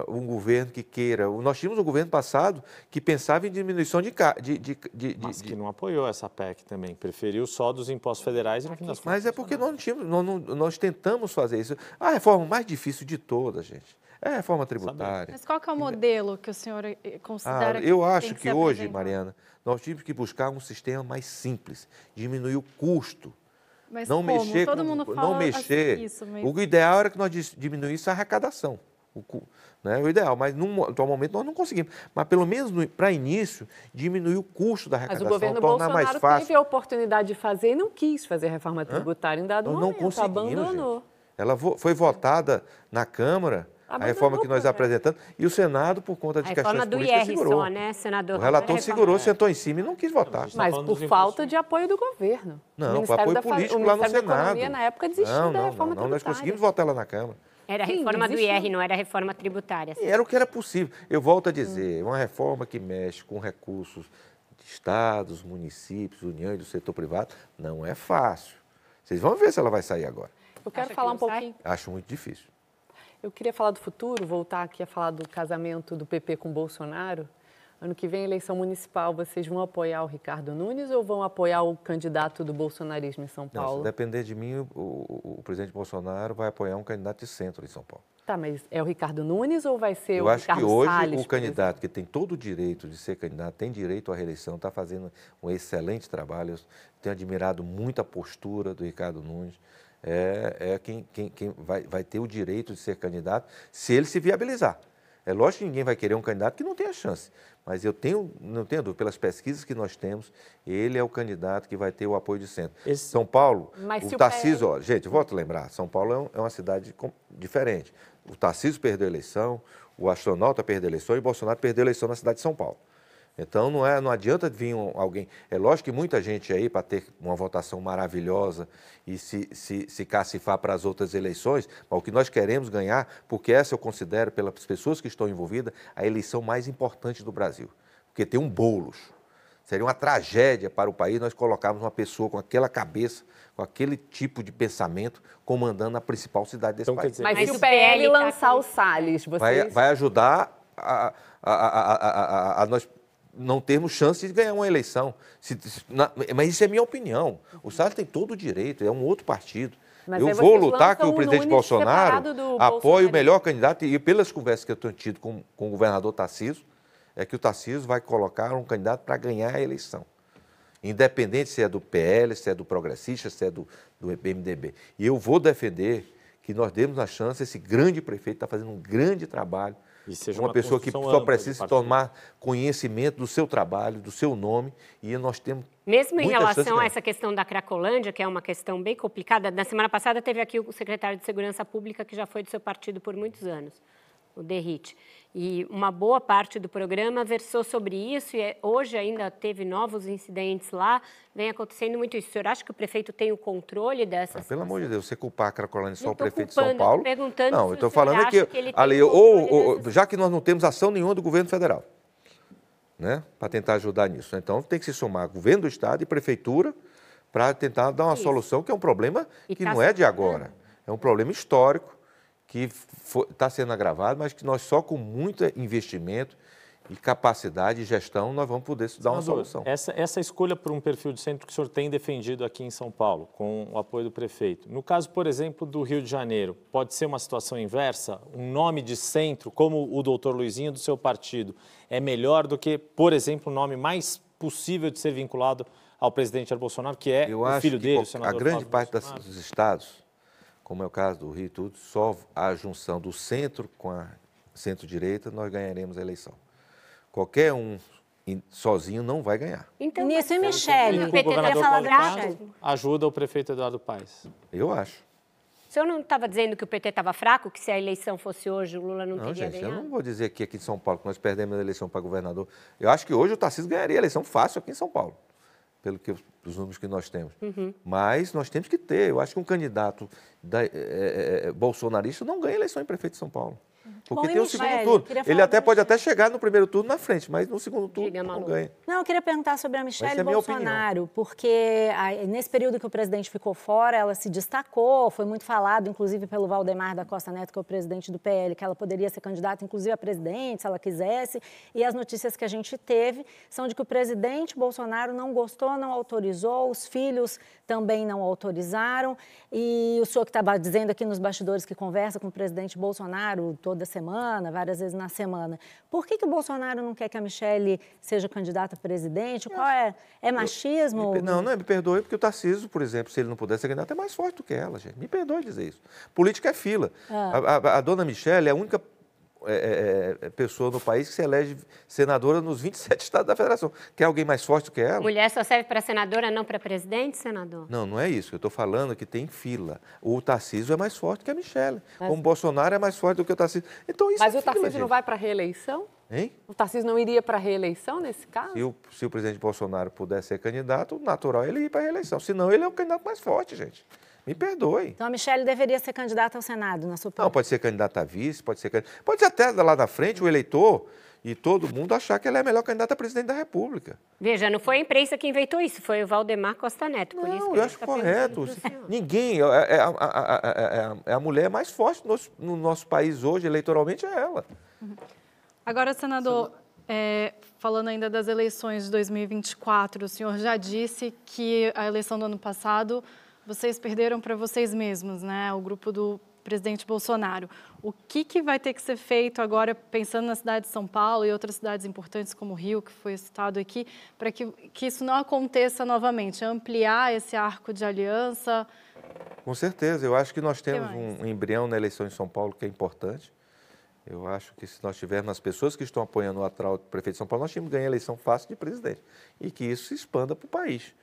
um governo que queira. Nós tínhamos um governo passado que pensava em diminuição de. de, de, de Mas que não apoiou essa PEC também, preferiu só dos impostos federais e no fim das contas. Mas é porque nós, não tínhamos, nós, nós tentamos fazer isso. A reforma mais difícil de todas, gente, É reforma tributária. Mas qual que é o modelo que o senhor eh, considera Ah, que eu tem acho que que hoje? Mariana, nós tínhamos que buscar um sistema mais simples, diminuir o custo. Mas não como? mexer Todo com, mundo não fala mexer. assim isso, mas... O ideal era que nós diminuísse a arrecadação. O, né, o ideal, mas no atual momento nós não conseguimos. Mas pelo menos para início, diminuir o custo da Mas o arrecadação, governo tornar mais Bolsonaro fácil. teve a oportunidade de fazer e não quis fazer reforma tributária em dado Nós não momento, conseguimos, abandonou. gente. Ela foi votada na Câmara, a Abandonou reforma que o nós apresentamos, e o Senado, por conta A de reforma questões do políticas, IR segurou. só, né, senador? O relator Não é segurou, sentou em cima e não quis votar. Tá Mas por falta de apoio do governo. Não, o apoio da Fa- político o lá no da Senado. Economia, na época, desistiu não, da não, reforma não, não, nós conseguimos votar lá na Câmara. Era a Sim, reforma do. IR, não era a reforma tributária. E era o que era possível. Eu volto a dizer, uma reforma que mexe com recursos de estados, municípios, uniões do setor privado, não é fácil. Vocês vão ver se ela vai sair agora. Eu quero Acha que falar um não sai? pouquinho. Acho muito difícil. Eu queria falar do futuro, voltar aqui a falar do casamento do PP com Bolsonaro. Ano que vem, eleição municipal, vocês vão apoiar o Ricardo Nunes ou vão apoiar o candidato do bolsonarismo em São Não, se Paulo? depender de mim, o, o- o presidente Bolsonaro vai apoiar um candidato de centro em São Paulo. Tá, mas é o Ricardo Nunes ou vai ser Eu o acho Ricardo que hoje Salles? o candidato que tem todo o direito de ser candidato, tem direito à reeleição, está fazendo um excelente trabalho. Eu tenho admirado muito a postura do Ricardo Nunes. É, é quem, quem, quem vai, vai ter o direito de ser candidato se ele se viabilizar. É lógico que ninguém vai querer um candidato que não tenha chance. Mas eu tenho, não tenho dúvida, pelas pesquisas que nós temos, ele é o candidato que vai ter o apoio de centro. Esse- São Paulo, Mas o o Tarcísio, PL ó, gente, volto a lembrar, São Paulo é, é uma cidade diferente. O Tarcísio perdeu a eleição, o astronauta perdeu a eleição e o Bolsonaro perdeu a eleição na cidade de São Paulo. Então não, é, não adianta vir um- alguém. É lógico que muita gente aí, para ter uma votação maravilhosa e se, se, se cacifar para as outras eleições, mas o que nós queremos ganhar, porque essa eu considero, pelas pessoas que estão envolvidas, a eleição mais importante do Brasil. Porque tem um bolos. Seria uma tragédia para o país nós colocarmos uma pessoa com aquela cabeça, com aquele tipo de pensamento, comandando a principal cidade desse Então, país. dizer, Mas, Mas se o PL tá lançar com- o Salles, vocês... vai, vai ajudar a, a- a- a- a- a nós não termos chance de ganhar uma eleição. Se- se- na- mas isso é minha opinião. O Salles tem todo o direito, é um outro partido. Mas eu vou lutar que o presidente Nunes Bolsonaro apoie o melhor candidato, e pelas conversas que eu tenho tido com, com o governador Tarcísio, é que o Tarcísio vai colocar um candidato para ganhar a eleição. Independente se é do PL, se é do Progressista, se é do, do MDB. E eu vou defender que nós demos a chance, esse grande prefeito está fazendo um grande trabalho, uma, uma pessoa que só precisa tomar conhecimento do seu trabalho, do seu nome, e nós temos Mesmo em relação a essa questão da Cracolândia, que é uma questão bem complicada, na semana passada teve aqui o secretário de Segurança Pública, que já foi do seu partido por muitos anos, o Derrite. E uma boa parte do programa versou sobre isso, e é- hoje ainda teve novos incidentes lá, vem acontecendo muito isso. O senhor acha que o prefeito tem o controle dessa Ah, pelo amor de Deus, você culpar a Cracolândia só o prefeito de São culpando, eu tô Paulo. perguntando não, eu estou falando que tem ali, ou, ou- dessas- já que nós não temos ação nenhuma do governo federal, né, para tentar ajudar nisso. Então tem que se somar governo do estado e prefeitura para tentar dar uma Isso. solução que é um problema E que tá não é de agora, é um problema histórico que está sendo agravado, mas que nós só com muito investimento e capacidade e gestão nós vamos poder dar uma Senador, solução. Essa, essa escolha por um perfil de centro que o senhor tem defendido aqui em São Paulo, com o apoio do prefeito. No caso, por exemplo, do Rio de Janeiro, pode ser uma situação inversa? Um nome de centro, como o doutor Luizinho do seu partido, é melhor do que, por exemplo, o nome mais possível de ser vinculado ao presidente Jair Bolsonaro, que é Eu o filho dele, o senador a grande Flávio parte Bolsonaro? dos estados, como é o caso do Rio e tudo, só a junção do centro com a centro-direita nós ganharemos a eleição. Qualquer um in- sozinho não vai ganhar. Então, Nisso e Michele. O PT governador falar Paulo ajuda o prefeito Eduardo Paes. Eu acho. O senhor não estava dizendo que o PT estava fraco, que se a eleição fosse hoje o Lula não, Não, teria gente, eu ganhado? não vou dizer que aqui em São Paulo que nós perdemos a eleição para governador. Eu acho que hoje o Tarcísio ganharia a eleição fácil aqui em São Paulo, pelo que os números que nós temos. Uhum. Mas nós temos que ter. Eu acho que um candidato da- é, é, é, bolsonarista não ganha eleição em prefeito de São Paulo. Porque Bom, tem o segundo turno. Ele até pode até chegar no primeiro turno na frente, mas no segundo turno Diga, não ganha. Não, eu queria perguntar sobre a Michelle é a Bolsonaro, porque ah, nesse período que o presidente ficou fora, ela se destacou, foi muito falado, inclusive pelo Valdemar da Costa Neto, que é o presidente do PL, que ela poderia ser candidata, inclusive a presidente, se ela quisesse. E as notícias que a gente teve são de que o presidente Bolsonaro não gostou, não autorizou, os filhos também não autorizaram. E o senhor que estava dizendo aqui nos bastidores que conversa com o presidente Bolsonaro todo toda semana, várias vezes na semana. Por que, que o Bolsonaro não quer que a Michelle seja candidata a presidente? Qual é? É machismo? Me, não, não, me perdoe, porque o Tarcísio, por exemplo, se ele não pudesse ser candidato, é mais forte do que ela, gente. Me perdoe dizer isso. Política é fila. Ah. A, a, a dona Michelle é a única é, é, é, pessoa no país que se elege senadora nos 27 <laughs> estados da federação. Quer alguém mais forte do que ela? Mulher só serve para senadora, não para presidente, senador? Não, não é isso. Eu estou falando que tem fila. O Tarcísio é mais forte que a Michelle. Mas... O Bolsonaro é mais forte do que o Tarcísio. Então, isso Mas é o Tarcísio gente. não vai para a reeleição? Hein? O Tarcísio não iria para a reeleição nesse caso? Se o, se o presidente Bolsonaro puder ser candidato, o natural é ele ir para a reeleição. Senão, ele é o candidato mais forte, gente. Me perdoe. Então a Michelle deveria ser candidata ao Senado, na sua opinião? Não, pode ser candidata a vice, pode ser Pode ser até lá na frente o eleitor e todo mundo achar que ela é a melhor candidata a presidente da República. Veja, não foi a imprensa que inventou isso, foi o Valdemar Costa Neto. Por não, isso eu acho tá correto. Ninguém. É, é, é, a, é, a, mulher mais forte no nosso, no nosso país hoje, eleitoralmente, é ela. Agora, senador, é, falando ainda das eleições de 2024, o senhor já disse que a eleição do ano passado vocês perderam para vocês mesmos, né? O grupo do presidente Bolsonaro. O que, que vai ter que ser feito agora, pensando na cidade de São Paulo e outras cidades importantes como Rio, que foi citado aqui, para que, que isso não aconteça novamente? Ampliar esse arco de aliança? Com certeza. Eu acho que nós temos um embrião na eleição em São Paulo que é importante. Eu acho que se nós tivermos as pessoas que estão apoiando o atual prefeito de São Paulo, nós tínhamos ganho a eleição fácil de presidente. E que isso se expanda para o país.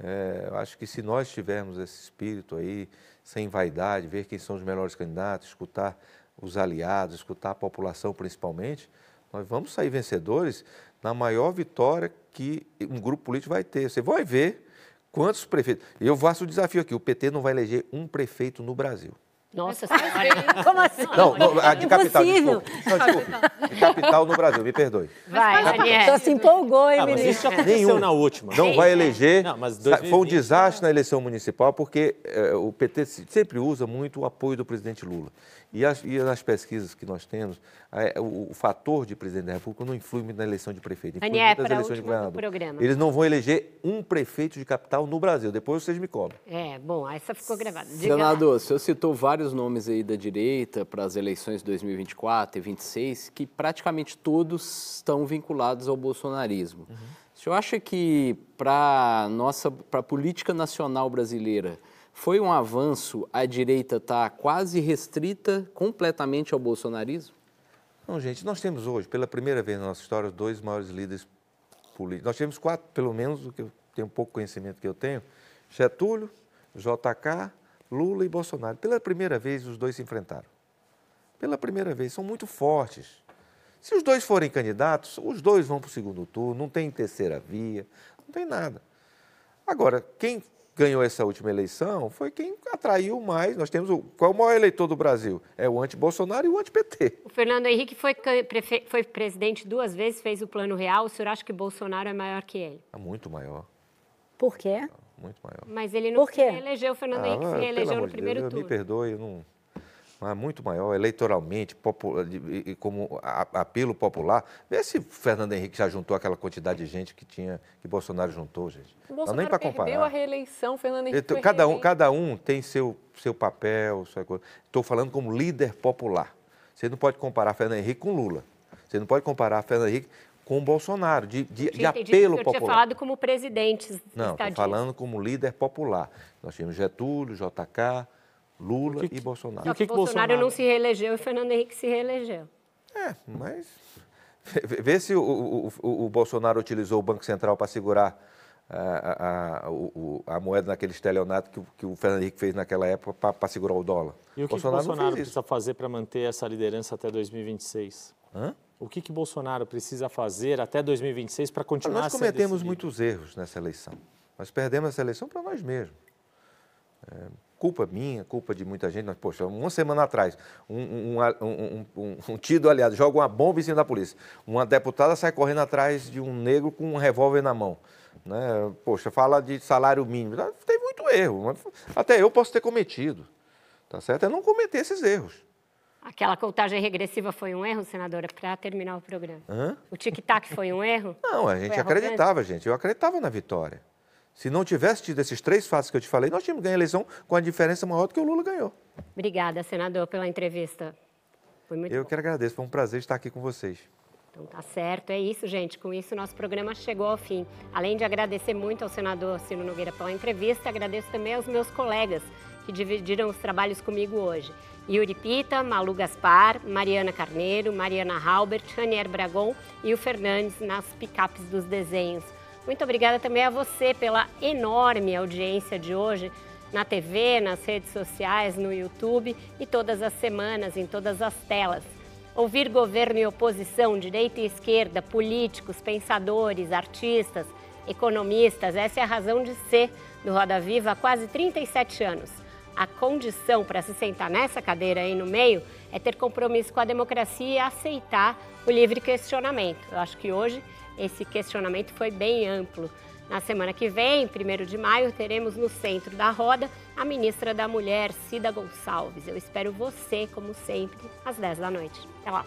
É, eu acho que se nós tivermos esse espírito aí, sem vaidade, ver quem são os melhores candidatos, escutar os aliados, escutar a população principalmente, nós vamos sair vencedores na maior vitória que um grupo político vai ter. Você vai ver quantos prefeitos. Eu faço o desafio aqui: o PT não vai eleger um prefeito no Brasil. Nossa senhora. Como assim? Não, não de capital, desculpa. Não, desculpa. De capital no Brasil, me perdoe. Vai, Daniel. Só se empolgou, hein, ah, mas isso aconteceu Nenhum. na última. Não vai eleger. Não, mas 2020, Foi um desastre na eleição municipal, porque é, o PT sempre usa muito o apoio do presidente Lula. E, as, e nas pesquisas que nós temos, a, o, o, fator de presidente da República não influi muito na eleição de prefeito, influi Anier, muito nas eleições de governador. Programa. Eles não vão eleger um prefeito de capital no Brasil. Depois vocês me cobrem. É, bom, essa ficou gravada. Diga Senador, o senhor citou vários nomes aí da direita para as eleições de 2024 e 2026, que praticamente todos estão vinculados ao bolsonarismo. Uhum. O senhor acha que para nossa para a política nacional brasileira foi um avanço a direita estar tá quase restrita completamente ao bolsonarismo? Não, gente, nós temos hoje, pela primeira vez na nossa história, os dois maiores líderes políticos. Nós temos quatro, pelo menos, o que eu tenho pouco conhecimento que eu tenho: Getúlio, JK, Lula e Bolsonaro. Pela primeira vez, os dois se enfrentaram. Pela primeira vez, são muito fortes. Se os dois forem candidatos, os dois vão para o segundo turno, não tem terceira via, não tem nada. Agora, quem ganhou essa última eleição foi quem atraiu mais. Nós temos o. Qual é o maior eleitor do Brasil? É o anti-Bolsonaro e o anti-PT. O Fernando Henrique foi, foi presidente duas vezes, fez o plano real. O senhor acha que Bolsonaro é maior que ele? É muito maior. Por quê? Muito maior. Mas ele não se reelegeu, o Fernando ah, Henrique se reelegeu no primeiro Deus, turno. Me perdoe, eu não mas muito maior, eleitoralmente, popular, e como apelo popular. Vê se Fernando Henrique já juntou aquela quantidade de gente que tinha que Bolsonaro juntou, gente. O Bolsonaro Não nem para comparar. perdeu a reeleição, Fernando Henrique cada um, cada um tem seu, seu papel, sua coisa. Estou falando como líder popular. Você não pode comparar Fernando Henrique com Lula. Você não pode comparar Fernando Henrique com o Bolsonaro, de, de, de apelo popular. Você tinha falado como presidente. Não, estou falando como líder popular. Nós tínhamos Getúlio, JK, Lula que, e Bolsonaro. Só que, que Bolsonaro, Bolsonaro não se reelegeu e Fernando Henrique se reelegeu. É, mas vê se o, o, o, o Bolsonaro utilizou o Banco Central para segurar a, a, o, a, moeda naquele estelionato que, que, o Fernando Henrique fez naquela época para segurar o dólar. E o que Bolsonaro, que Bolsonaro precisa fazer para manter essa liderança até 2026? Hã? O que, que Bolsonaro precisa fazer até 2026 para continuar Nós cometemos muitos erros nessa eleição. Nós perdemos essa eleição para nós mesmos. É, culpa minha, culpa de muita gente. Poxa, uma semana atrás, um, um, um, um, um tido aliado joga uma bomba em cima da polícia. Uma deputada sai correndo atrás de um negro com um revólver na mão. Né? Poxa, fala de salário mínimo. Tem muito erro. Até eu posso ter cometido. Tá certo? É não cometer esses erros. Aquela contagem regressiva foi um erro, senadora, para terminar o programa? Hã? O tic-tac foi um erro? Não, a gente acreditava, gente. Eu acreditava na vitória. Se não tivesse tido esses três fatos que eu te falei, nós tínhamos ganho a eleição com a diferença maior do que o Lula ganhou. Obrigada, senador, pela entrevista. Foi muito Eu bom. que agradeço, foi um prazer estar aqui com vocês. Então tá certo, é isso, gente. Com isso, nosso programa chegou ao fim. Além de agradecer muito ao senador Ciro Nogueira pela entrevista, agradeço também aos meus colegas que dividiram os trabalhos comigo hoje. Yuri Pita, Malu Gaspar, Mariana Carneiro, Mariana Halbert, Ranier Bragon e o Fernandes nas picapes dos desenhos. Muito obrigada também a você pela enorme audiência de hoje na TV, nas redes sociais, no YouTube e todas as semanas em todas as telas. Ouvir governo e oposição, direita e esquerda, políticos, pensadores, artistas, economistas, essa é a razão de ser do Roda Viva há quase 37 anos. A condição para se sentar nessa cadeira aí no meio é ter compromisso com a democracia e aceitar o livre questionamento. Eu acho que hoje esse questionamento foi bem amplo. Na semana que vem, 1 de maio, teremos no centro da roda a ministra da Mulher, Cida Gonçalves. Eu espero você, como sempre, às 10 da noite. Até lá!